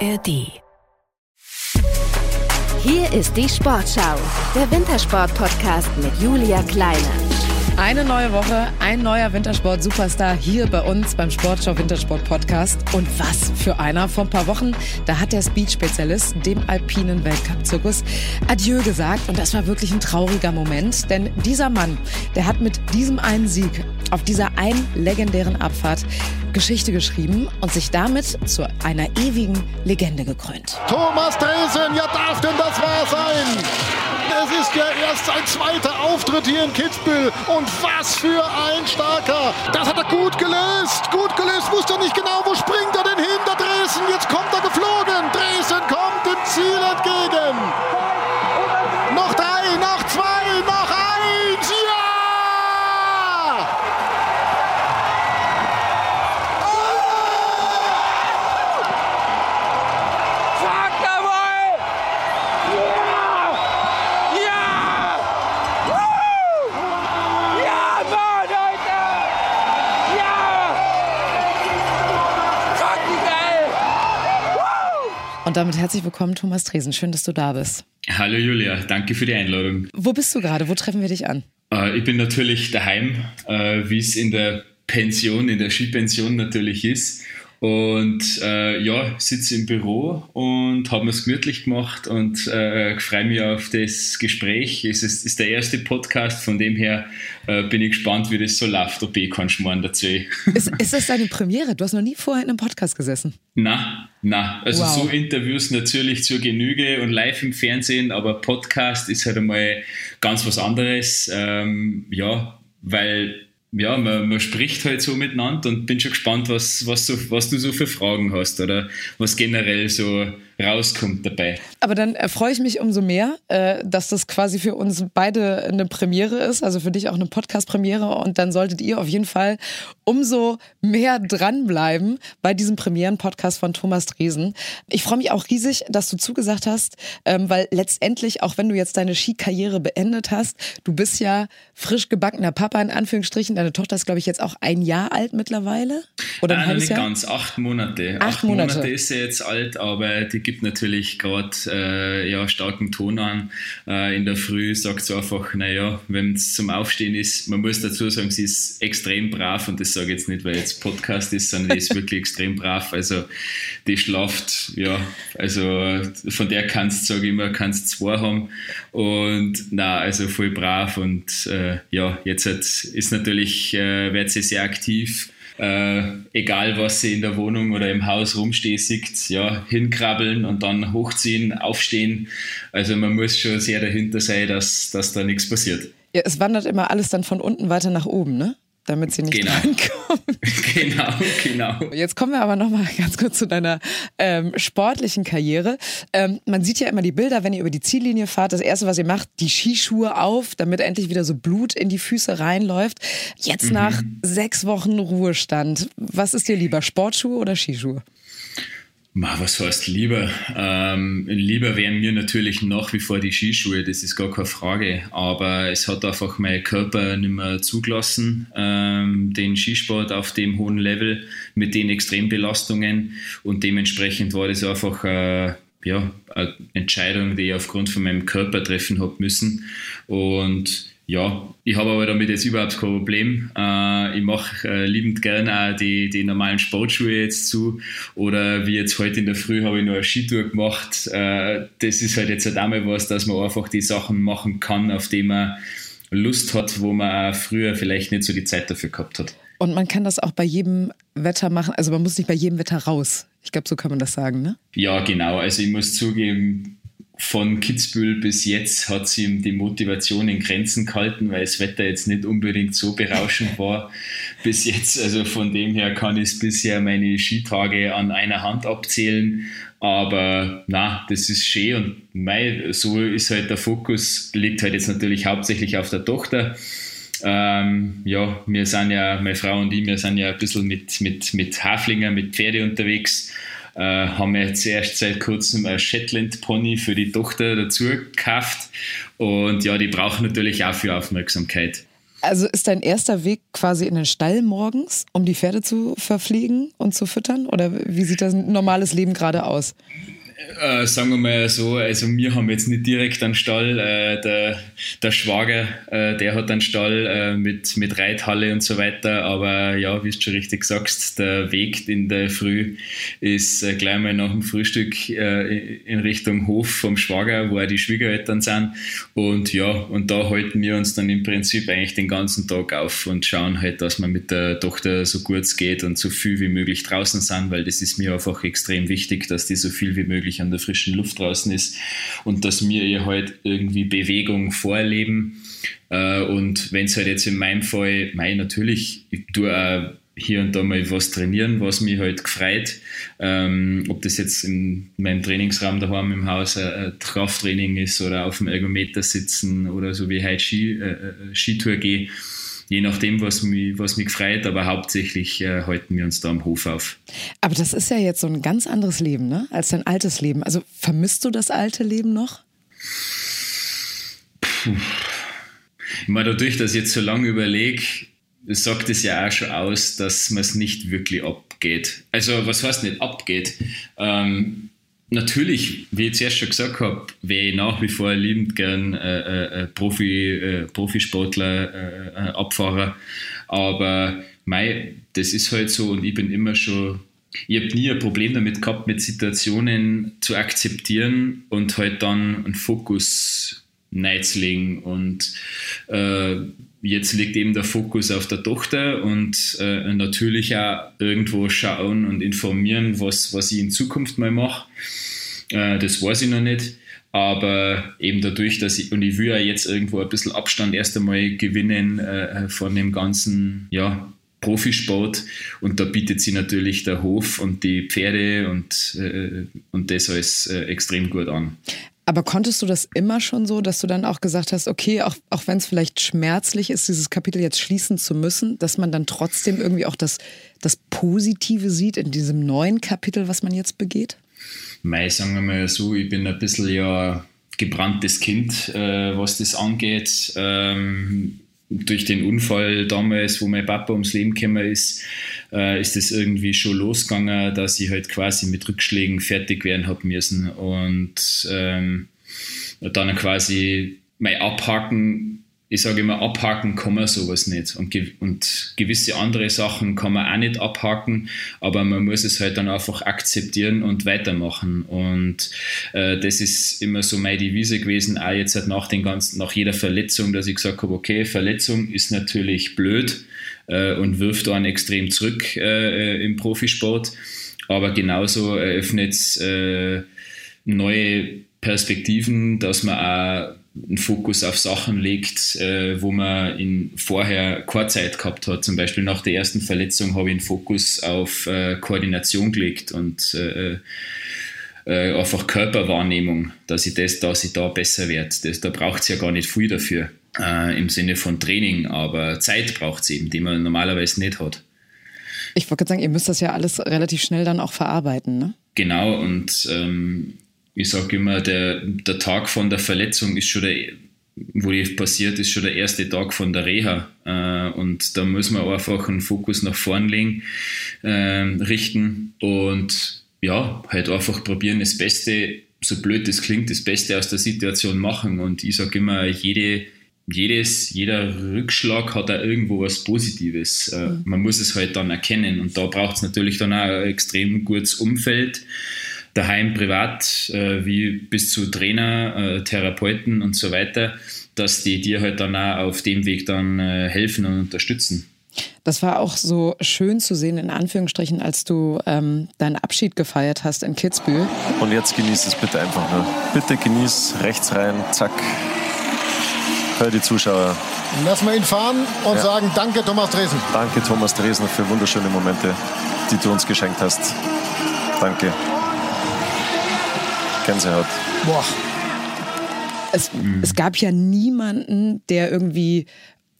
ARD. Hier ist die Sportschau, der Wintersport-Podcast mit Julia Kleine. Eine neue Woche, ein neuer Wintersport-Superstar hier bei uns beim Sportschau Wintersport Podcast. Und was für einer. Vor ein paar Wochen, da hat der Speed-Spezialist dem alpinen Weltcup-Zirkus Adieu gesagt. Und das war wirklich ein trauriger Moment. Denn dieser Mann, der hat mit diesem einen Sieg auf dieser einen legendären Abfahrt Geschichte geschrieben und sich damit zu einer ewigen Legende gekrönt. Thomas Dresen, ja darf denn das wahr sein? Es ist ja erst sein zweiter Auftritt hier in Kitzbühel und was für ein starker. Das hat er gut gelöst, gut gelöst, wusste nicht genau, wo springt er denn hin, der Dresen. Jetzt kommt er geflogen, Und damit herzlich willkommen, Thomas Dresen. Schön, dass du da bist. Hallo Julia, danke für die Einladung. Wo bist du gerade? Wo treffen wir dich an? Äh, ich bin natürlich daheim, äh, wie es in der Pension, in der Skipension natürlich ist. Und äh, ja, sitze im Büro und habe mir es gemütlich gemacht und äh, freue mich auf das Gespräch. Es ist, ist der erste Podcast, von dem her äh, bin ich gespannt, wie das so läuft, ob ich keinen Schmarrn dazu. Ist, ist das deine Premiere? Du hast noch nie vorher in einem Podcast gesessen. Na, na, also Wow. so Interviews natürlich zur Genüge und live im Fernsehen, aber Podcast ist halt einmal ganz was anderes. Ähm, ja, weil ja, man, man spricht halt so miteinander und bin schon gespannt, was, was, so, was du so für Fragen hast oder? Was generell so rauskommt dabei. Aber dann freue ich mich umso mehr, äh, dass das quasi für uns beide eine Premiere ist, also für dich auch eine Podcast-Premiere. Und dann solltet ihr auf jeden Fall umso mehr dranbleiben bei diesem Premieren-Podcast von Thomas Dresen. Ich freue mich auch riesig, dass du zugesagt hast, ähm, weil letztendlich, auch wenn du jetzt deine Skikarriere beendet hast, du bist ja frisch gebackener Papa in Anführungsstrichen. Deine Tochter ist, glaube ich, jetzt auch ein Jahr alt mittlerweile. Oder ein noch halbes nicht Jahr? ganz, acht Monate. Acht Monate. ist sie jetzt alt, aber die gibt natürlich gerade äh, ja, starken Ton an. Äh, in der Früh sagt sie einfach, naja, wenn es zum Aufstehen ist, man muss dazu sagen, sie ist extrem brav und das sage ich jetzt nicht, weil jetzt Podcast ist, sondern die ist wirklich extrem brav. Also die schlaft, ja, also von der kannst du, sage ich immer, kannst zwei haben. Und na, also voll brav und äh, ja, jetzt hat, ist natürlich, äh, wird sie sehr aktiv äh, egal was sie in der Wohnung oder im Haus rumsteht, sieht, ja, hinkrabbeln und dann hochziehen, aufstehen. Also man muss schon sehr dahinter sein, dass, dass da nichts passiert. Ja, es wandert immer alles dann von unten weiter nach oben, ne? Damit sie nicht Genau. drankommt. genau, genau. Jetzt kommen wir aber noch mal ganz kurz zu deiner ähm, sportlichen Karriere. Ähm, man sieht ja immer die Bilder, wenn ihr über die Ziellinie fahrt. Das erste, was ihr macht, die Skischuhe auf, damit endlich wieder so Blut in die Füße reinläuft. Jetzt nach sechs Wochen Ruhestand, was ist dir lieber, Sportschuhe oder Skischuhe? Was heißt lieber? Ähm, lieber wären mir natürlich nach wie vor die Skischuhe, das ist gar keine Frage. Aber es hat einfach mein Körper nicht mehr zugelassen, ähm, den Skisport auf dem hohen Level mit den Extrembelastungen. Und dementsprechend war das einfach äh, ja, eine Entscheidung, die ich aufgrund von meinem Körper treffen habe müssen. Und ja, ich habe aber damit jetzt überhaupt kein Problem. Äh, ich mache äh, liebend gerne auch die, die normalen Sportschuhe jetzt zu. Oder wie jetzt heute in der Früh habe ich noch eine Skitour gemacht. Äh, das ist halt jetzt halt auch mal was, dass man einfach die Sachen machen kann, auf die man Lust hat, wo man auch früher vielleicht nicht so die Zeit dafür gehabt hat. Und man kann das auch bei jedem Wetter machen. Also man muss nicht bei jedem Wetter raus. Ich glaube, so kann man das sagen, ne? Ja, genau. Also ich muss zugeben, von Kitzbühel bis jetzt hat sie ihm die Motivation in Grenzen gehalten, weil das Wetter jetzt nicht unbedingt so berauschend war bis jetzt. Also von dem her kann ich bisher meine Skitage an einer Hand abzählen. Aber na, das ist schön und mei, so ist halt der Fokus, liegt halt jetzt natürlich hauptsächlich auf der Tochter. Ähm, ja, wir sind ja, meine Frau und ich, wir sind ja ein bisschen mit, mit, mit Haflinger, mit Pferde unterwegs. Äh, haben wir jetzt erst seit kurzem ein Shetland Pony für die Tochter dazu gekauft. Und ja, die brauchen natürlich auch viel Aufmerksamkeit. Also ist dein erster Weg quasi in den Stall morgens, um die Pferde zu verpflegen und zu füttern? Oder wie sieht das normales Leben gerade aus? Äh, sagen wir mal so, also wir haben jetzt nicht direkt einen Stall. Äh, der, der Schwager, äh, der hat einen Stall äh, mit, mit Reithalle und so weiter. Aber ja, wie du schon richtig sagst, der Weg in der Früh ist äh, gleich mal nach dem Frühstück äh, in Richtung Hof vom Schwager, wo auch die Schwiegereltern sind. Und ja, und da halten wir uns dann im Prinzip eigentlich den ganzen Tag auf und schauen halt, dass wir mit der Tochter so gut es geht und so viel wie möglich draußen sind, weil das ist mir einfach extrem wichtig, dass die so viel wie möglich möglich an der frischen Luft draußen ist und dass wir ihr halt irgendwie Bewegung vorleben. Äh, und wenn es halt jetzt in meinem Fall, mein natürlich, ich tue auch hier und da mal was trainieren, was mich halt gefreut. Ähm, ob das jetzt in meinem Trainingsraum daheim im Haus ein, Krafttraining ist oder auf dem Ergometer sitzen oder so wie heute äh, äh Skitour gehe je nachdem, was mich, was mich freut, aber hauptsächlich äh, halten wir uns da am Hof auf. Aber das ist ja jetzt so ein ganz anderes Leben, ne? Als dein altes Leben. Also vermisst du das alte Leben noch? Puh. Ich meine, dadurch, dass ich jetzt so lange überlege, sagt es ja auch schon aus, dass man es nicht wirklich abgeht. Also, was heißt nicht abgeht? Ähm, Natürlich, wie ich zuerst schon gesagt habe, wäre ich nach wie vor liebend gern äh, äh, äh Profi, äh, Profisportler, äh, äh, Abfahrer. Aber mei, das ist halt so und ich bin immer schon, ich habe nie ein Problem damit gehabt, mit Situationen zu akzeptieren und halt dann einen Fokus reinzulegen. Und äh, jetzt liegt eben der Fokus auf der Tochter und äh, natürlich auch irgendwo schauen und informieren, was, was ich in Zukunft mal mache. Äh, das weiß ich noch nicht. Aber eben dadurch, dass ich, und ich will ja jetzt irgendwo ein bisschen Abstand erst einmal gewinnen äh, von dem ganzen, ja, Profisport und da bietet sie natürlich der Hof und die Pferde und, äh, und das alles äh, extrem gut an. Aber konntest du das immer schon so, dass du dann auch gesagt hast, okay, auch, auch wenn es vielleicht schmerzlich ist, dieses Kapitel jetzt schließen zu müssen, dass man dann trotzdem irgendwie auch das, das Positive sieht in diesem neuen Kapitel, was man jetzt begeht? Mei, sagen wir mal so, ich bin ein bisschen ja gebranntes Kind, äh, was das angeht. Ähm, durch den Unfall damals, wo mein Papa ums Leben gekommen ist, äh, ist es irgendwie schon losgegangen, dass ich halt quasi mit Rückschlägen fertig werden habe müssen. Und ähm, dann quasi mein Abhaken ich sage immer, abhaken kann man sowas nicht. Und, ge und, gewisse andere Sachen kann man auch nicht abhaken, aber man muss es halt dann einfach akzeptieren und weitermachen. Und äh, das ist immer so meine Devise gewesen, auch jetzt halt nach, den ganzen, nach jeder Verletzung, dass ich gesagt habe, okay, Verletzung ist natürlich blöd äh, und wirft einen extrem zurück äh, im Profisport, aber genauso eröffnet es äh, neue Perspektiven, dass man auch einen Fokus auf Sachen legt, äh, wo man in vorher keine Zeit gehabt hat. Zum Beispiel nach der ersten Verletzung habe ich einen Fokus auf äh, Koordination gelegt und äh, äh einfach Körperwahrnehmung, dass ich das, dass ich da besser werde. Das, da braucht es ja gar nicht viel dafür äh, im Sinne von Training, aber Zeit braucht es eben, die man normalerweise nicht hat. Ich wollte sagen, ihr müsst das ja alles relativ schnell dann auch verarbeiten, ne? Genau, und ähm, ich sage immer, der, der Tag von der Verletzung ist schon der, wo die passiert, ist schon der erste Tag von der Reha. Äh, und da muss man einfach einen Fokus nach vorn legen, äh, richten und ja, halt einfach probieren, das Beste, so blöd das klingt, das Beste aus der Situation machen. Und ich sage immer, jede, jedes, jeder Rückschlag hat da irgendwo was Positives. Äh, mhm. Man muss es halt dann erkennen. Und da braucht es natürlich dann auch ein extrem gutes Umfeld daheim privat, äh, wie bis zu Trainer, äh, Therapeuten und so weiter, dass die dir halt dann auch auf dem Weg dann äh, helfen und unterstützen. Das war auch so schön zu sehen, in Anführungsstrichen, als du ähm, deinen Abschied gefeiert hast in Kitzbühel. Und jetzt genieß es bitte einfach nur. Bitte genieß rechts rein, zack. Hör die Zuschauer. Lass wir ihn fahren und ja. sagen Danke, Thomas Dresen. Danke, Thomas Dresen, für wunderschöne Momente, die du uns geschenkt hast. Danke. Gänsehaut. Boah. Es, mhm. es gab ja niemanden, der irgendwie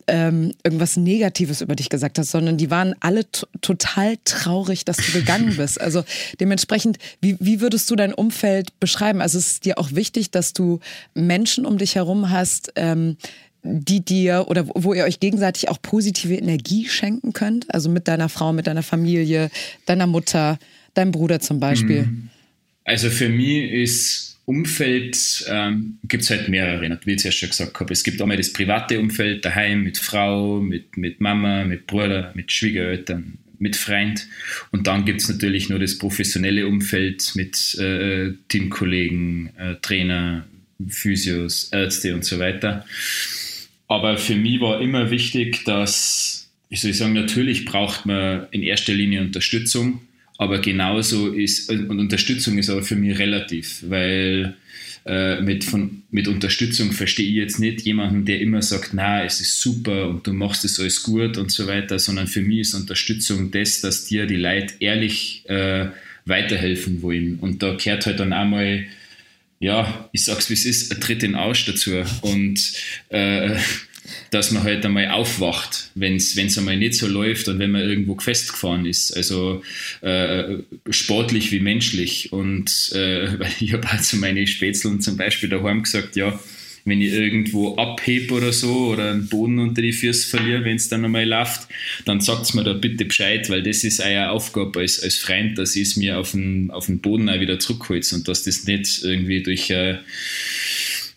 ähm, irgendwas Negatives über dich gesagt hat, sondern die waren alle total traurig, dass du gegangen bist. Also dementsprechend, wie, wie würdest du dein Umfeld beschreiben? Also es ist dir auch wichtig, dass du Menschen um dich herum hast, ähm, die dir oder wo ihr euch gegenseitig auch positive Energie schenken könnt? Also mit deiner Frau, mit deiner Familie, deiner Mutter, deinem Bruder zum Beispiel? Mhm. Also für mich ist Umfeld, ähm, gibt es halt mehrere, wie ich zuerst schon gesagt habe. Es gibt einmal das private Umfeld, daheim mit Frau, mit, mit Mama, mit Bruder, mit Schwiegereltern, mit Freund. Und dann gibt es natürlich nur das professionelle Umfeld mit äh, Teamkollegen, äh, Trainer, Physios, Ärzte und so weiter. Aber für mich war immer wichtig, dass, wie soll ich sagen, natürlich braucht man in erster Linie Unterstützung, aber genauso ist, und Unterstützung ist aber für mich relativ, weil äh, mit, von, mit Unterstützung verstehe ich jetzt nicht jemanden, der immer sagt, na, es ist super und du machst es alles gut und so weiter, sondern für mich ist Unterstützung das, dass dir die Leute ehrlich äh, weiterhelfen wollen. Und da gehört halt dann einmal ja, ich sag's wie es ist, ein Tritt in Arsch dazu. Und äh, dass man halt einmal aufwacht, wenn es einmal nicht so läuft und wenn man irgendwo festgefahren ist. Also äh, sportlich wie menschlich. Und äh, ich habe halt zu meinen Spätzeln zum Beispiel daheim gesagt, ja, wenn ich irgendwo abhebe oder so oder einen Boden unter die Füße verliere, wenn es dann einmal läuft, dann sagt mir da bitte Bescheid, weil das ist eure Aufgabe als, als Freund, dass ich es mir auf den, auf den Boden auch wieder zurückholt und dass das nicht irgendwie durch eine,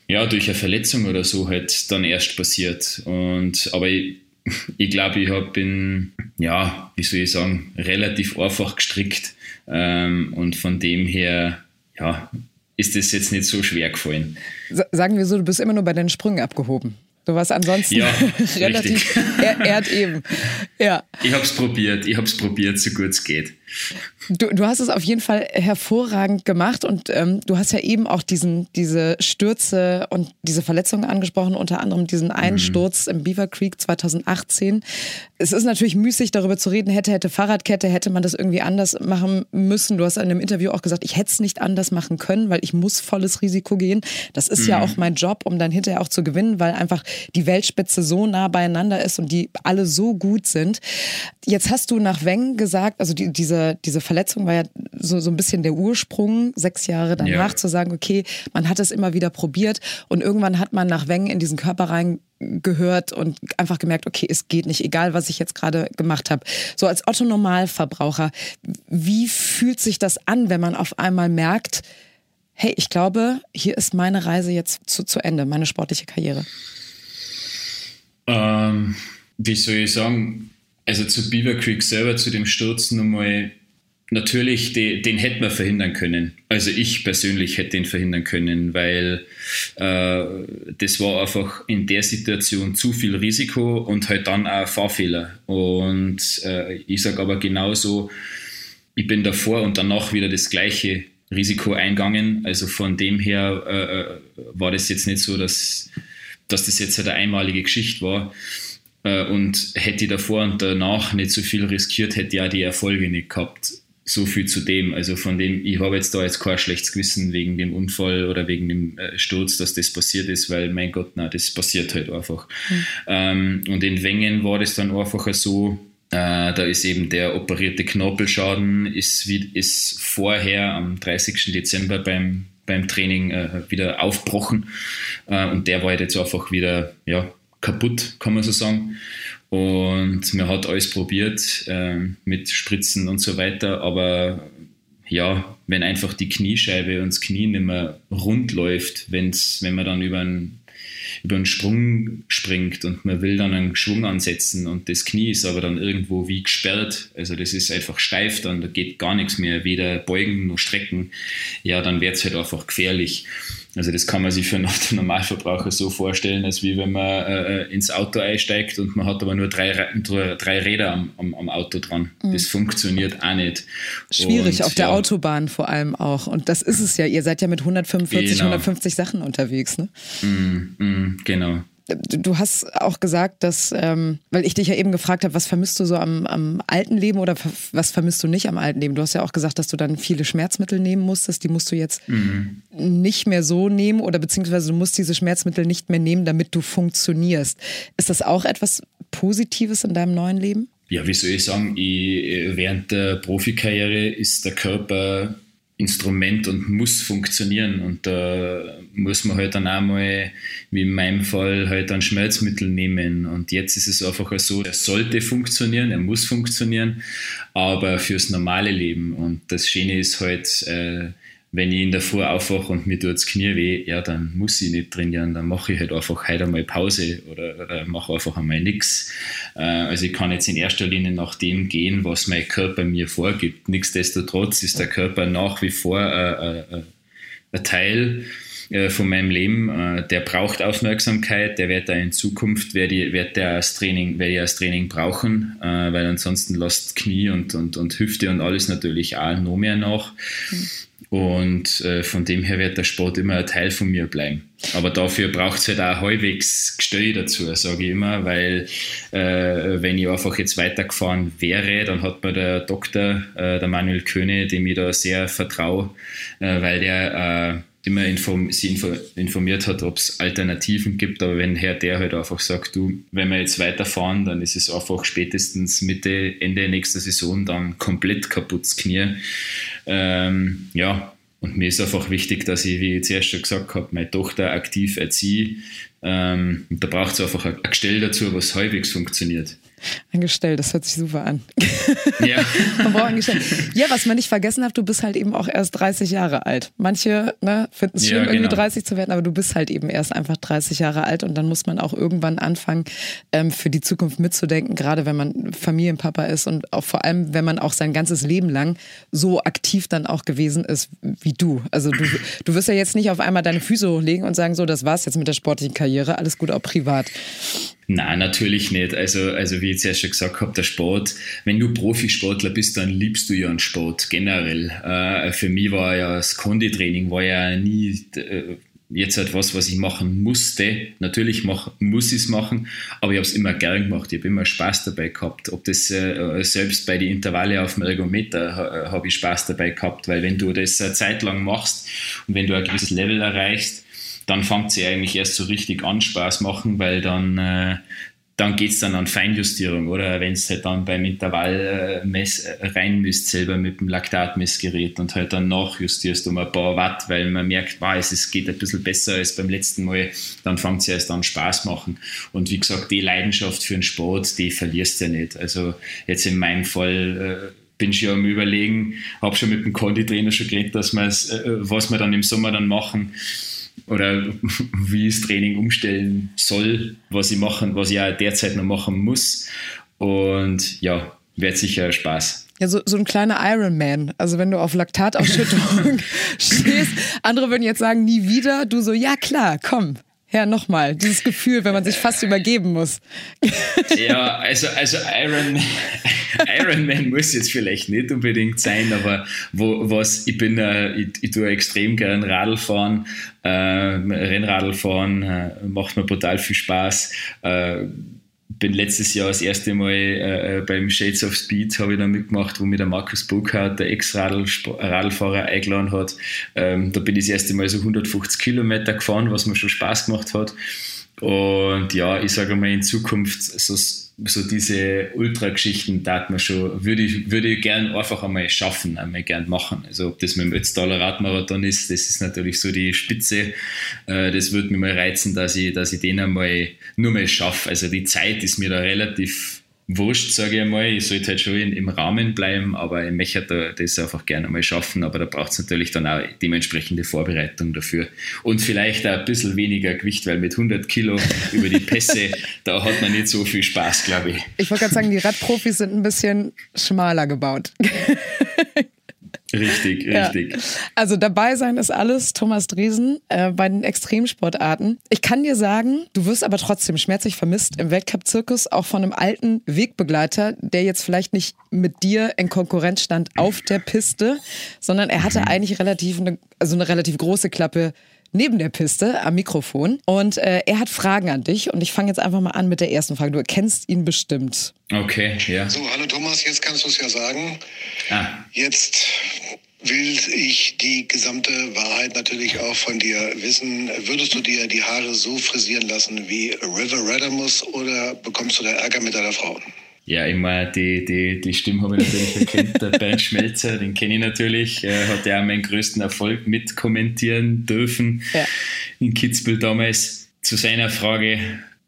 ja, durch eine Verletzung oder so halt dann erst passiert. Und, aber ich, ich glaube, ich hab, bin, ja, wie soll ich sagen, relativ einfach gestrickt ähm, und von dem her, ja, ist das jetzt nicht so schwer gefallen. Sagen wir so, du bist immer nur bei deinen Sprüngen abgehoben. Du warst ansonsten ja, relativ erdeben. Ja. Ich habe es probiert. Ich habe es probiert, so gut es geht. Du, du hast es auf jeden Fall hervorragend gemacht und ähm, du hast ja eben auch diesen, diese Stürze und diese Verletzungen angesprochen, unter anderem diesen Einsturz mhm. im Beaver Creek 2018. Es ist natürlich müßig, darüber zu reden, hätte, hätte Fahrradkette, hätte man das irgendwie anders machen müssen. Du hast in einem Interview auch gesagt, ich hätte es nicht anders machen können, weil ich muss volles Risiko gehen. Das ist mhm. ja auch mein Job, um dann hinterher auch zu gewinnen, weil einfach die Weltspitze so nah beieinander ist und die alle so gut sind. Jetzt hast du nach Weng gesagt, also die, diese, diese Verletzung war ja so, so ein bisschen der Ursprung, sechs Jahre danach ja. zu sagen, okay, man hat es immer wieder probiert und irgendwann hat man nach Weng in diesen Körper rein gehört und einfach gemerkt, okay, es geht nicht, egal was ich jetzt gerade gemacht habe. So als Otto Normalverbraucher, wie fühlt sich das an, wenn man auf einmal merkt, hey, ich glaube, hier ist meine Reise jetzt zu, zu Ende, meine sportliche Karriere? Ähm, wie soll ich sagen, also zu Beaver Creek selber, zu dem Sturz nochmal, natürlich, die, den hätte man verhindern können. Also ich persönlich hätte den verhindern können, weil äh, das war einfach in der Situation zu viel Risiko und halt dann auch Fahrfehler. Und äh, ich sage aber genauso, ich bin davor und danach wieder das gleiche Risiko eingegangen. Also von dem her äh, äh war das jetzt nicht so, dass, dass das jetzt eine einmalige Geschichte war. Äh, und hätte ich davor und danach nicht so viel riskiert, hätte ich auch die Erfolge nicht gehabt. So viel zu dem. Also von dem, ich habe jetzt da jetzt kein schlechtes Gewissen wegen dem Unfall oder wegen dem äh, Sturz, dass das passiert ist, weil mein Gott, na, das passiert halt einfach. Mhm. Ähm, und in Wengen war das dann einfach so, äh, da ist eben der operierte Knorpelschaden, ist, ist vorher am 30. Dezember beim, beim Training äh, wieder aufgebrochen. Äh, und der war halt jetzt einfach wieder ja, kaputt, kann man so sagen. Und man hat alles probiert äh, mit Spritzen und so weiter, aber ja, wenn einfach die Kniescheibe und das Knie nicht mehr rund läuft, wenn's, wenn man dann über einen, über einen Sprung springt und man will dann einen Schwung ansetzen und das Knie ist aber dann irgendwo wie gesperrt, also das ist einfach steif, dann da geht gar nichts mehr, weder beugen noch strecken, ja, dann wird es halt einfach gefährlich. Also das kann man sich für einen Normalverbraucher so vorstellen, als wie wenn man äh, äh, ins Auto einsteigt und man hat aber nur drei, drei Räder am, am, am Auto dran. Mhm. Das funktioniert auch nicht. Schwierig, und, auf der Autobahn vor allem auch. Und das ist es ja. Ihr seid ja mit 145, genau. 150 Sachen unterwegs. Ne? Mm, mm, genau. Du hast auch gesagt, dass, ähm, weil ich dich ja eben gefragt habe, was vermisst du so am, am alten Leben oder was vermisst du nicht am alten Leben? Du hast ja auch gesagt, dass du dann viele Schmerzmittel nehmen musstest. Die musst du jetzt mhm. nicht mehr so nehmen oder beziehungsweise du musst diese Schmerzmittel nicht mehr nehmen, damit du funktionierst. Ist das auch etwas Positives in deinem neuen Leben? Ja, wie soll ich sagen, ich, während der Profikarriere ist der Körper Instrument und muss funktionieren. Und da muss man halt dann auch mal, wie in meinem Fall, halt ein Schmerzmittel nehmen. Und jetzt ist es einfach so, er sollte funktionieren, er muss funktionieren, aber fürs normale Leben. Und das Schöne ist halt, äh, wenn ich in der Früh aufwache und mir tut das Knie weh, ja, dann muss ich nicht trainieren, dann mache ich halt einfach heute einmal Pause oder, oder mache einfach einmal nichts. Äh, also ich kann jetzt in erster Linie nach dem gehen, was mein Körper mir vorgibt. Nichtsdestotrotz ist der Körper nach wie vor äh, äh, ein Teil von meinem Leben. Der braucht Aufmerksamkeit, der wird da in Zukunft, wird, wird der als Training, werde ich als Training brauchen, weil ansonsten lasst Knie und, und, und Hüfte und alles natürlich auch noch mehr nach. Und äh, von dem her wird der Sport immer ein Teil von mir bleiben. Aber dafür braucht es halt auch halbwegs Gestell dazu, sage ich immer, weil äh, wenn ich einfach jetzt weitergefahren wäre, dann hat mir der Doktor, äh, der Manuel Köhne, dem ich da sehr vertraue, äh, weil der äh, immer inform sie informiert hat, ob es Alternativen gibt. Aber wenn Herr der halt einfach sagt, du, wenn wir jetzt weiterfahren, dann ist es einfach spätestens Mitte, Ende nächster Saison dann komplett kaputt Knie. Ähm, ja, und mir ist einfach wichtig, dass ich, wie ich zuerst schon gesagt habe, meine Tochter aktiv erziehe. Ähm, und da braucht es einfach ein Gestell dazu, was halbwegs funktioniert. Ein Gestell, das hört sich super an. Ja. man braucht ein Gestell. Ja, was man nicht vergessen hat, du bist halt eben auch erst 30 Jahre alt. Manche ne, finden es schön, ja, genau. irgendwie 30 zu werden, aber du bist halt eben erst einfach 30 Jahre alt und dann muss man auch irgendwann anfangen, ähm, für die Zukunft mitzudenken, gerade wenn man Familienpapa ist und auch vor allem, wenn man auch sein ganzes Leben lang so aktiv dann auch gewesen ist wie du. Also du, du wirst ja jetzt nicht auf einmal deine Füße hochlegen und sagen, so, das war's jetzt mit der sportlichen Karriere, alles gut auch privat. Nein, natürlich nicht. Also, also wie ich zuerst schon gesagt habe, der Sport, wenn du Profisportler bist, dann liebst du ja einen Sport generell. Äh, für mich war ja das Konditraining war ja nie äh, jetzt halt was, ich machen musste. Natürlich mach, muss ich es machen, aber ich habe es immer gern gemacht. Ich habe immer Spaß dabei gehabt. Ob das äh, selbst bei den Intervalle auf dem Ergometer äh, habe ich Spaß dabei gehabt, weil wenn du das eine Zeit lang machst und wenn du ein gewisses Level erreichst, dann fängt sie eigentlich erst so richtig an Spaß machen, weil dann, äh, dann geht es dann an Feinjustierung oder wenn es halt dann beim Intervall äh, mess, äh, rein müsst selber mit dem Laktatmessgerät und halt dann nachjustierst um ein paar Watt, weil man merkt, wow, es ist, geht ein bisschen besser als beim letzten Mal, dann fängt es erst an Spaß machen. Und wie gesagt, die Leidenschaft für den Sport, die verlierst du ja nicht. Also jetzt in meinem Fall äh, bin schon am überlegen, habe schon mit dem Konditrainer schon geredet, dass wir äh, was wir dann im Sommer dann machen, oder wie ich das Training umstellen soll, was ich machen, was ich auch derzeit noch machen muss. Und ja, wird sicher Spaß. Ja, so, so ein kleiner Ironman. Also wenn du auf Laktatausschüttung stehst, andere würden jetzt sagen, nie wieder. Du so, ja klar, komm, ja, nochmal, dieses Gefühl, wenn man sich fast übergeben muss. Ja, also, also Iron, Iron Man muss jetzt vielleicht nicht unbedingt sein, aber wo, was, ich bin, äh, ich, ich tue extrem gern Radl fahren, äh, Rennradl fahren, äh, macht mir brutal viel Spaß. Äh, bin letztes Jahr das erste Mal äh, äh beim Shades of Speed habe ich da mitgemacht, wo mir der Markus Burkhardt, der Ex-Radlfahrer, eingeladen hat. Ähm, da bin ich das erste Mal so 150 Kilometer gefahren, was mir schon Spaß gemacht hat. Und ja, ich sage mal in Zukunft so so diese Ultra-Geschichten tat man schon, würde ich, würde ich gern einfach einmal schaffen, einmal gern machen. Also ob das mit dem Ötztaler Radmarathon ist, das ist natürlich so die Spitze. Äh, das würde mich mal reizen, dass ich, dass ich den einmal nur mal schaffe. Also die Zeit ist mir da relativ wurscht, sage ich einmal. Ich sollte halt schon in, im Rahmen bleiben, aber ich möchte da, das einfach gerne mal schaffen. Aber da braucht es natürlich dann auch dementsprechende Vorbereitung dafür. Und vielleicht auch ein bisschen weniger Gewicht, weil mit 100 Kilo über die Pässe, da hat man nicht so viel Spaß, glaube ich. Ich wollte gerade sagen, die Radprofis sind ein bisschen schmaler gebaut. Richtig, richtig. Ja. Also dabei sein ist alles, Thomas Dresen, äh, bei den Extremsportarten. Ich kann dir sagen, du wirst aber trotzdem schmerzlich vermisst im Weltcup-Zirkus, auch von einem alten Wegbegleiter, der jetzt vielleicht nicht mit dir in Konkurrenz stand auf der Piste, sondern er hatte mhm. eigentlich relativ eine, also eine relativ große Klappe neben der Piste am Mikrofon und äh, er hat Fragen an dich und ich fange jetzt einfach mal an mit der ersten Frage. Du erkennst ihn bestimmt. Okay, ja. So, hallo Thomas, jetzt kannst du es ja sagen. Ah. Jetzt will ich die gesamte Wahrheit natürlich auch von dir wissen. Würdest du dir die Haare so frisieren lassen wie River Radamus oder bekommst du da Ärger mit deiner Frau? Ja, ich meine, die, die, die Stimme habe ich natürlich erkannt. Der Bernd Schmelzer, den kenne ich natürlich. Er hat ja auch meinen größten Erfolg mitkommentieren dürfen ja. in Kitzbühel damals. Zu seiner Frage,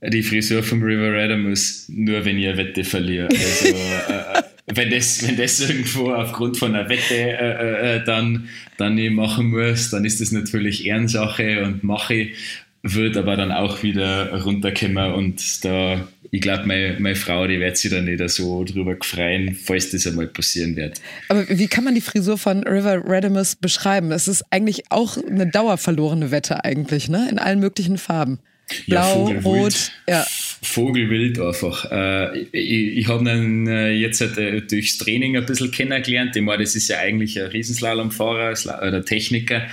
die Frisur vom River Radamus, nur wenn ihr Wette verliert. Also, äh, äh, wenn, das, wenn das irgendwo aufgrund von einer Wette äh, äh, dann, dann nicht machen muss, dann ist das natürlich Ehrensache und mache ich wird aber dann auch wieder runterkommen und da, ich glaube, meine, meine Frau, die wird sich dann nicht so drüber freuen, falls das einmal passieren wird. Aber wie kann man die Frisur von River Radimus beschreiben? Es ist eigentlich auch eine dauerverlorene Wette eigentlich, ne? In allen möglichen Farben. Blau, ja, rot, ja. Vogelwild einfach. Äh, ich ich habe ihn äh, jetzt äh, durchs Training ein bisschen kennengelernt. Ich meine, das ist ja eigentlich ein Riesenslalomfahrer oder Techniker,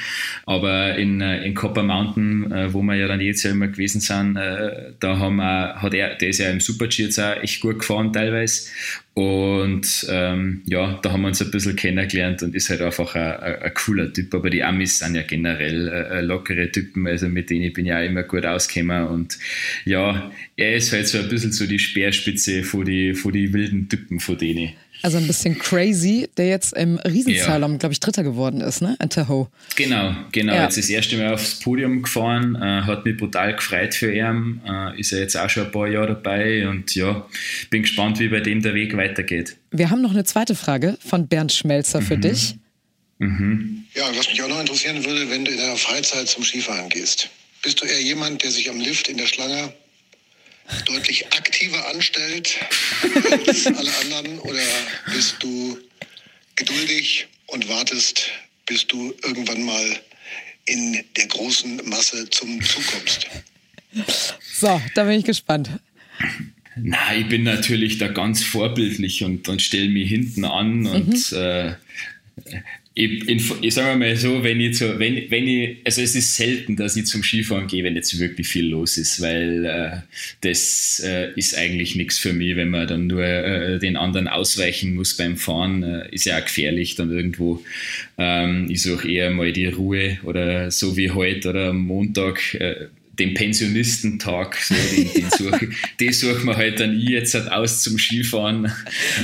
aber in, in Copper Mountain, wo wir ja dann jetzt ja immer gewesen sind, da haben wir, hat er, der ist ja im Super-G jetzt auch echt gut gefahren teilweise und ähm, ja, da haben wir uns ein bisschen kennengelernt und ist halt einfach ein, ein, ein cooler Typ. Aber die Amis sind ja generell äh, lockere Typen, also mit denen bin ich ja immer gut ausgekommen. Und ja, er ist halt so ein bisschen so die Speerspitze von die, von die wilden Typen von denen. Also ein bisschen crazy, der jetzt im Riesenslalom, ja. glaube ich, Dritter geworden ist, ne? In Tahoe. Genau, genau. Ja. Jetzt das erste Mal aufs Podium gefahren, äh, hat mich brutal gefreut für ihn. Äh, ist er jetzt auch schon ein paar Jahre dabei und ja, bin gespannt, wie bei dem der Weg weitergeht. Wir haben noch eine zweite Frage von Bernd Schmelzer für mhm. dich. Mhm. Ja, was mich auch noch interessieren würde, wenn du in deiner Freizeit zum Skifahren gehst. Bist du eher jemand, der sich am Lift in der Schlange deutlich aktiver anstellt als alle anderen oder bist du geduldig und wartest, bis du irgendwann mal in der großen Masse zum Zug kommst? So, da bin ich gespannt. Na, ich bin natürlich da ganz vorbildlich und, und stelle mich hinten an und mhm. äh, ich, in, ich sage mal so, wenn ich, so, wenn, wenn ich, also es ist selten, dass ich zum Skifahren gehe, wenn jetzt wirklich viel los ist, weil äh, das äh, ist eigentlich nichts für mich, wenn man dann nur äh, den anderen ausweichen muss beim Fahren, äh, ist ja auch gefährlich dann irgendwo. Ähm, ich suche eher mal die Ruhe oder so wie heute oder am Montag äh, den Pensionistentag, so, den, den suche, den suchen wir halt dann ich jetzt halt aus zum Skifahren.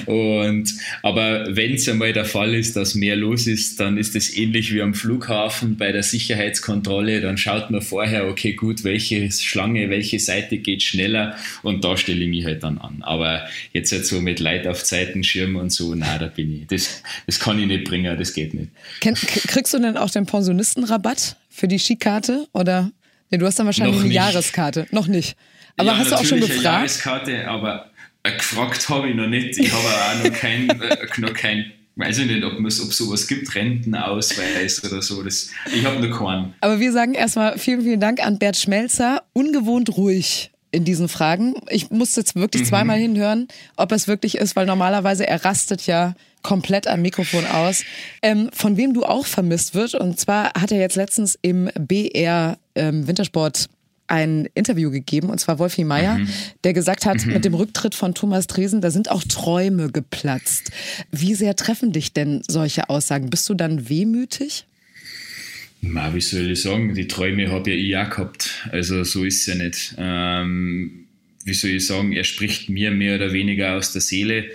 Und, aber wenn es einmal der Fall ist, dass mehr los ist, dann ist es ähnlich wie am Flughafen bei der Sicherheitskontrolle. Dann schaut man vorher, okay, gut, welche Schlange, welche Seite geht schneller und da stelle ich mich halt dann an. Aber jetzt halt so mit Leid auf Zeitenschirm und so, na, da bin ich. Das, das kann ich nicht bringen, das geht nicht. Kriegst du denn auch den Pensionistenrabatt für die Skikarte oder? Nee, du hast dann wahrscheinlich eine Jahreskarte. Noch nicht. Aber ja, hast du auch schon gefragt? Eine Jahreskarte, aber äh, gefragt habe ich noch nicht. Ich habe auch noch kein, äh, noch kein weiß ich nicht, ob es ob sowas gibt, Rentenausweis oder so. Das, ich habe noch keinen. Aber wir sagen erstmal vielen, vielen Dank an Bert Schmelzer. Ungewohnt ruhig in diesen Fragen. Ich musste jetzt wirklich mhm. zweimal hinhören, ob es wirklich ist, weil normalerweise er rastet ja komplett am Mikrofon aus. Ähm, von wem du auch vermisst wird. Und zwar hat er jetzt letztens im BR ähm, Wintersport ein Interview gegeben, und zwar Wolfi Meier, mhm. der gesagt hat, mhm. mit dem Rücktritt von Thomas Dresen, da sind auch Träume geplatzt. Wie sehr treffen dich denn solche Aussagen? Bist du dann wehmütig? Na, wie soll ich sagen, die Träume habe ja ich auch gehabt. Also so ist es ja nicht. Ähm, wie soll ich sagen, er spricht mir mehr oder weniger aus der Seele.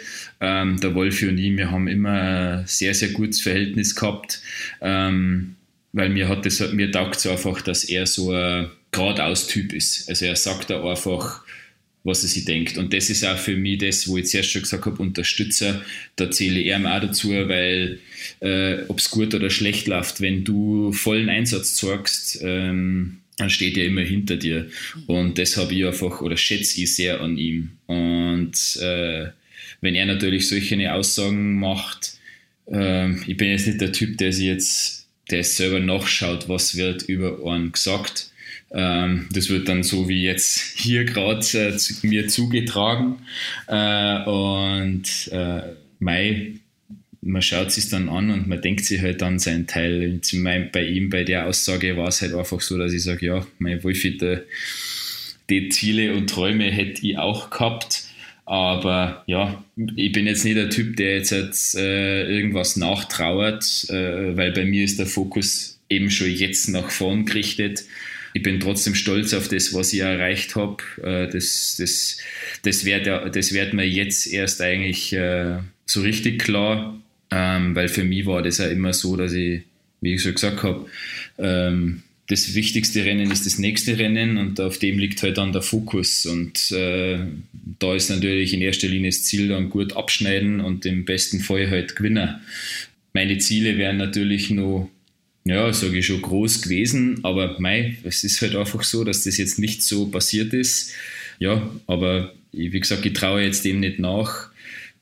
Ähm, der Wolfi und ich, wir haben immer ein sehr, sehr gutes Verhältnis gehabt, ähm, weil mir hat das, mir taugt es einfach, dass er so ein geradeaus Typ ist. Also er sagt da einfach, was er sich denkt. Und das ist auch für mich das, wo ich zuerst schon gesagt habe, Unterstützer, da zähle ich ihm auch dazu, weil äh, ob es gut oder schlecht läuft, wenn du vollen Einsatz zeigst, ähm, dann steht er immer hinter dir. Und das habe ich einfach, oder schätze ich sehr an ihm. Und äh, wenn er natürlich solche Aussagen macht, äh, ich bin jetzt nicht der Typ, der sich jetzt, der selber nachschaut, was wird über einen gesagt. Ähm, das wird dann so wie jetzt hier gerade äh, mir zugetragen. Äh, und äh, Mai man schaut sich dann an und man denkt sich halt dann seinen Teil. Bei ihm, bei der Aussage war es halt einfach so, dass ich sage, ja, mein Wolfi, die Ziele und Träume hätte ich auch gehabt. Aber ja, ich bin jetzt nicht der Typ, der jetzt, jetzt äh, irgendwas nachtrauert, äh, weil bei mir ist der Fokus eben schon jetzt nach vorn gerichtet. ich bin trotzdem stolz auf das, was ich erreicht habe. Äh, das, das, das wird, das wird mir jetzt erst eigentlich äh, so richtig klar, ähm, weil für mich war das ja immer so, dass ich, wie ich schon gesagt habe, ähm, das wichtigste Rennen ist das nächste Rennen und auf dem liegt halt dann der Fokus. Und äh, da ist natürlich in erster Linie das Ziel dann gut abschneiden und im besten Fall halt gewinnen. Meine Ziele wären natürlich noch ja, sage ich schon, groß gewesen. Aber mei, es ist halt einfach so, dass das jetzt nicht so passiert ist. Ja, aber wie gesagt, ich traue jetzt dem nicht nach,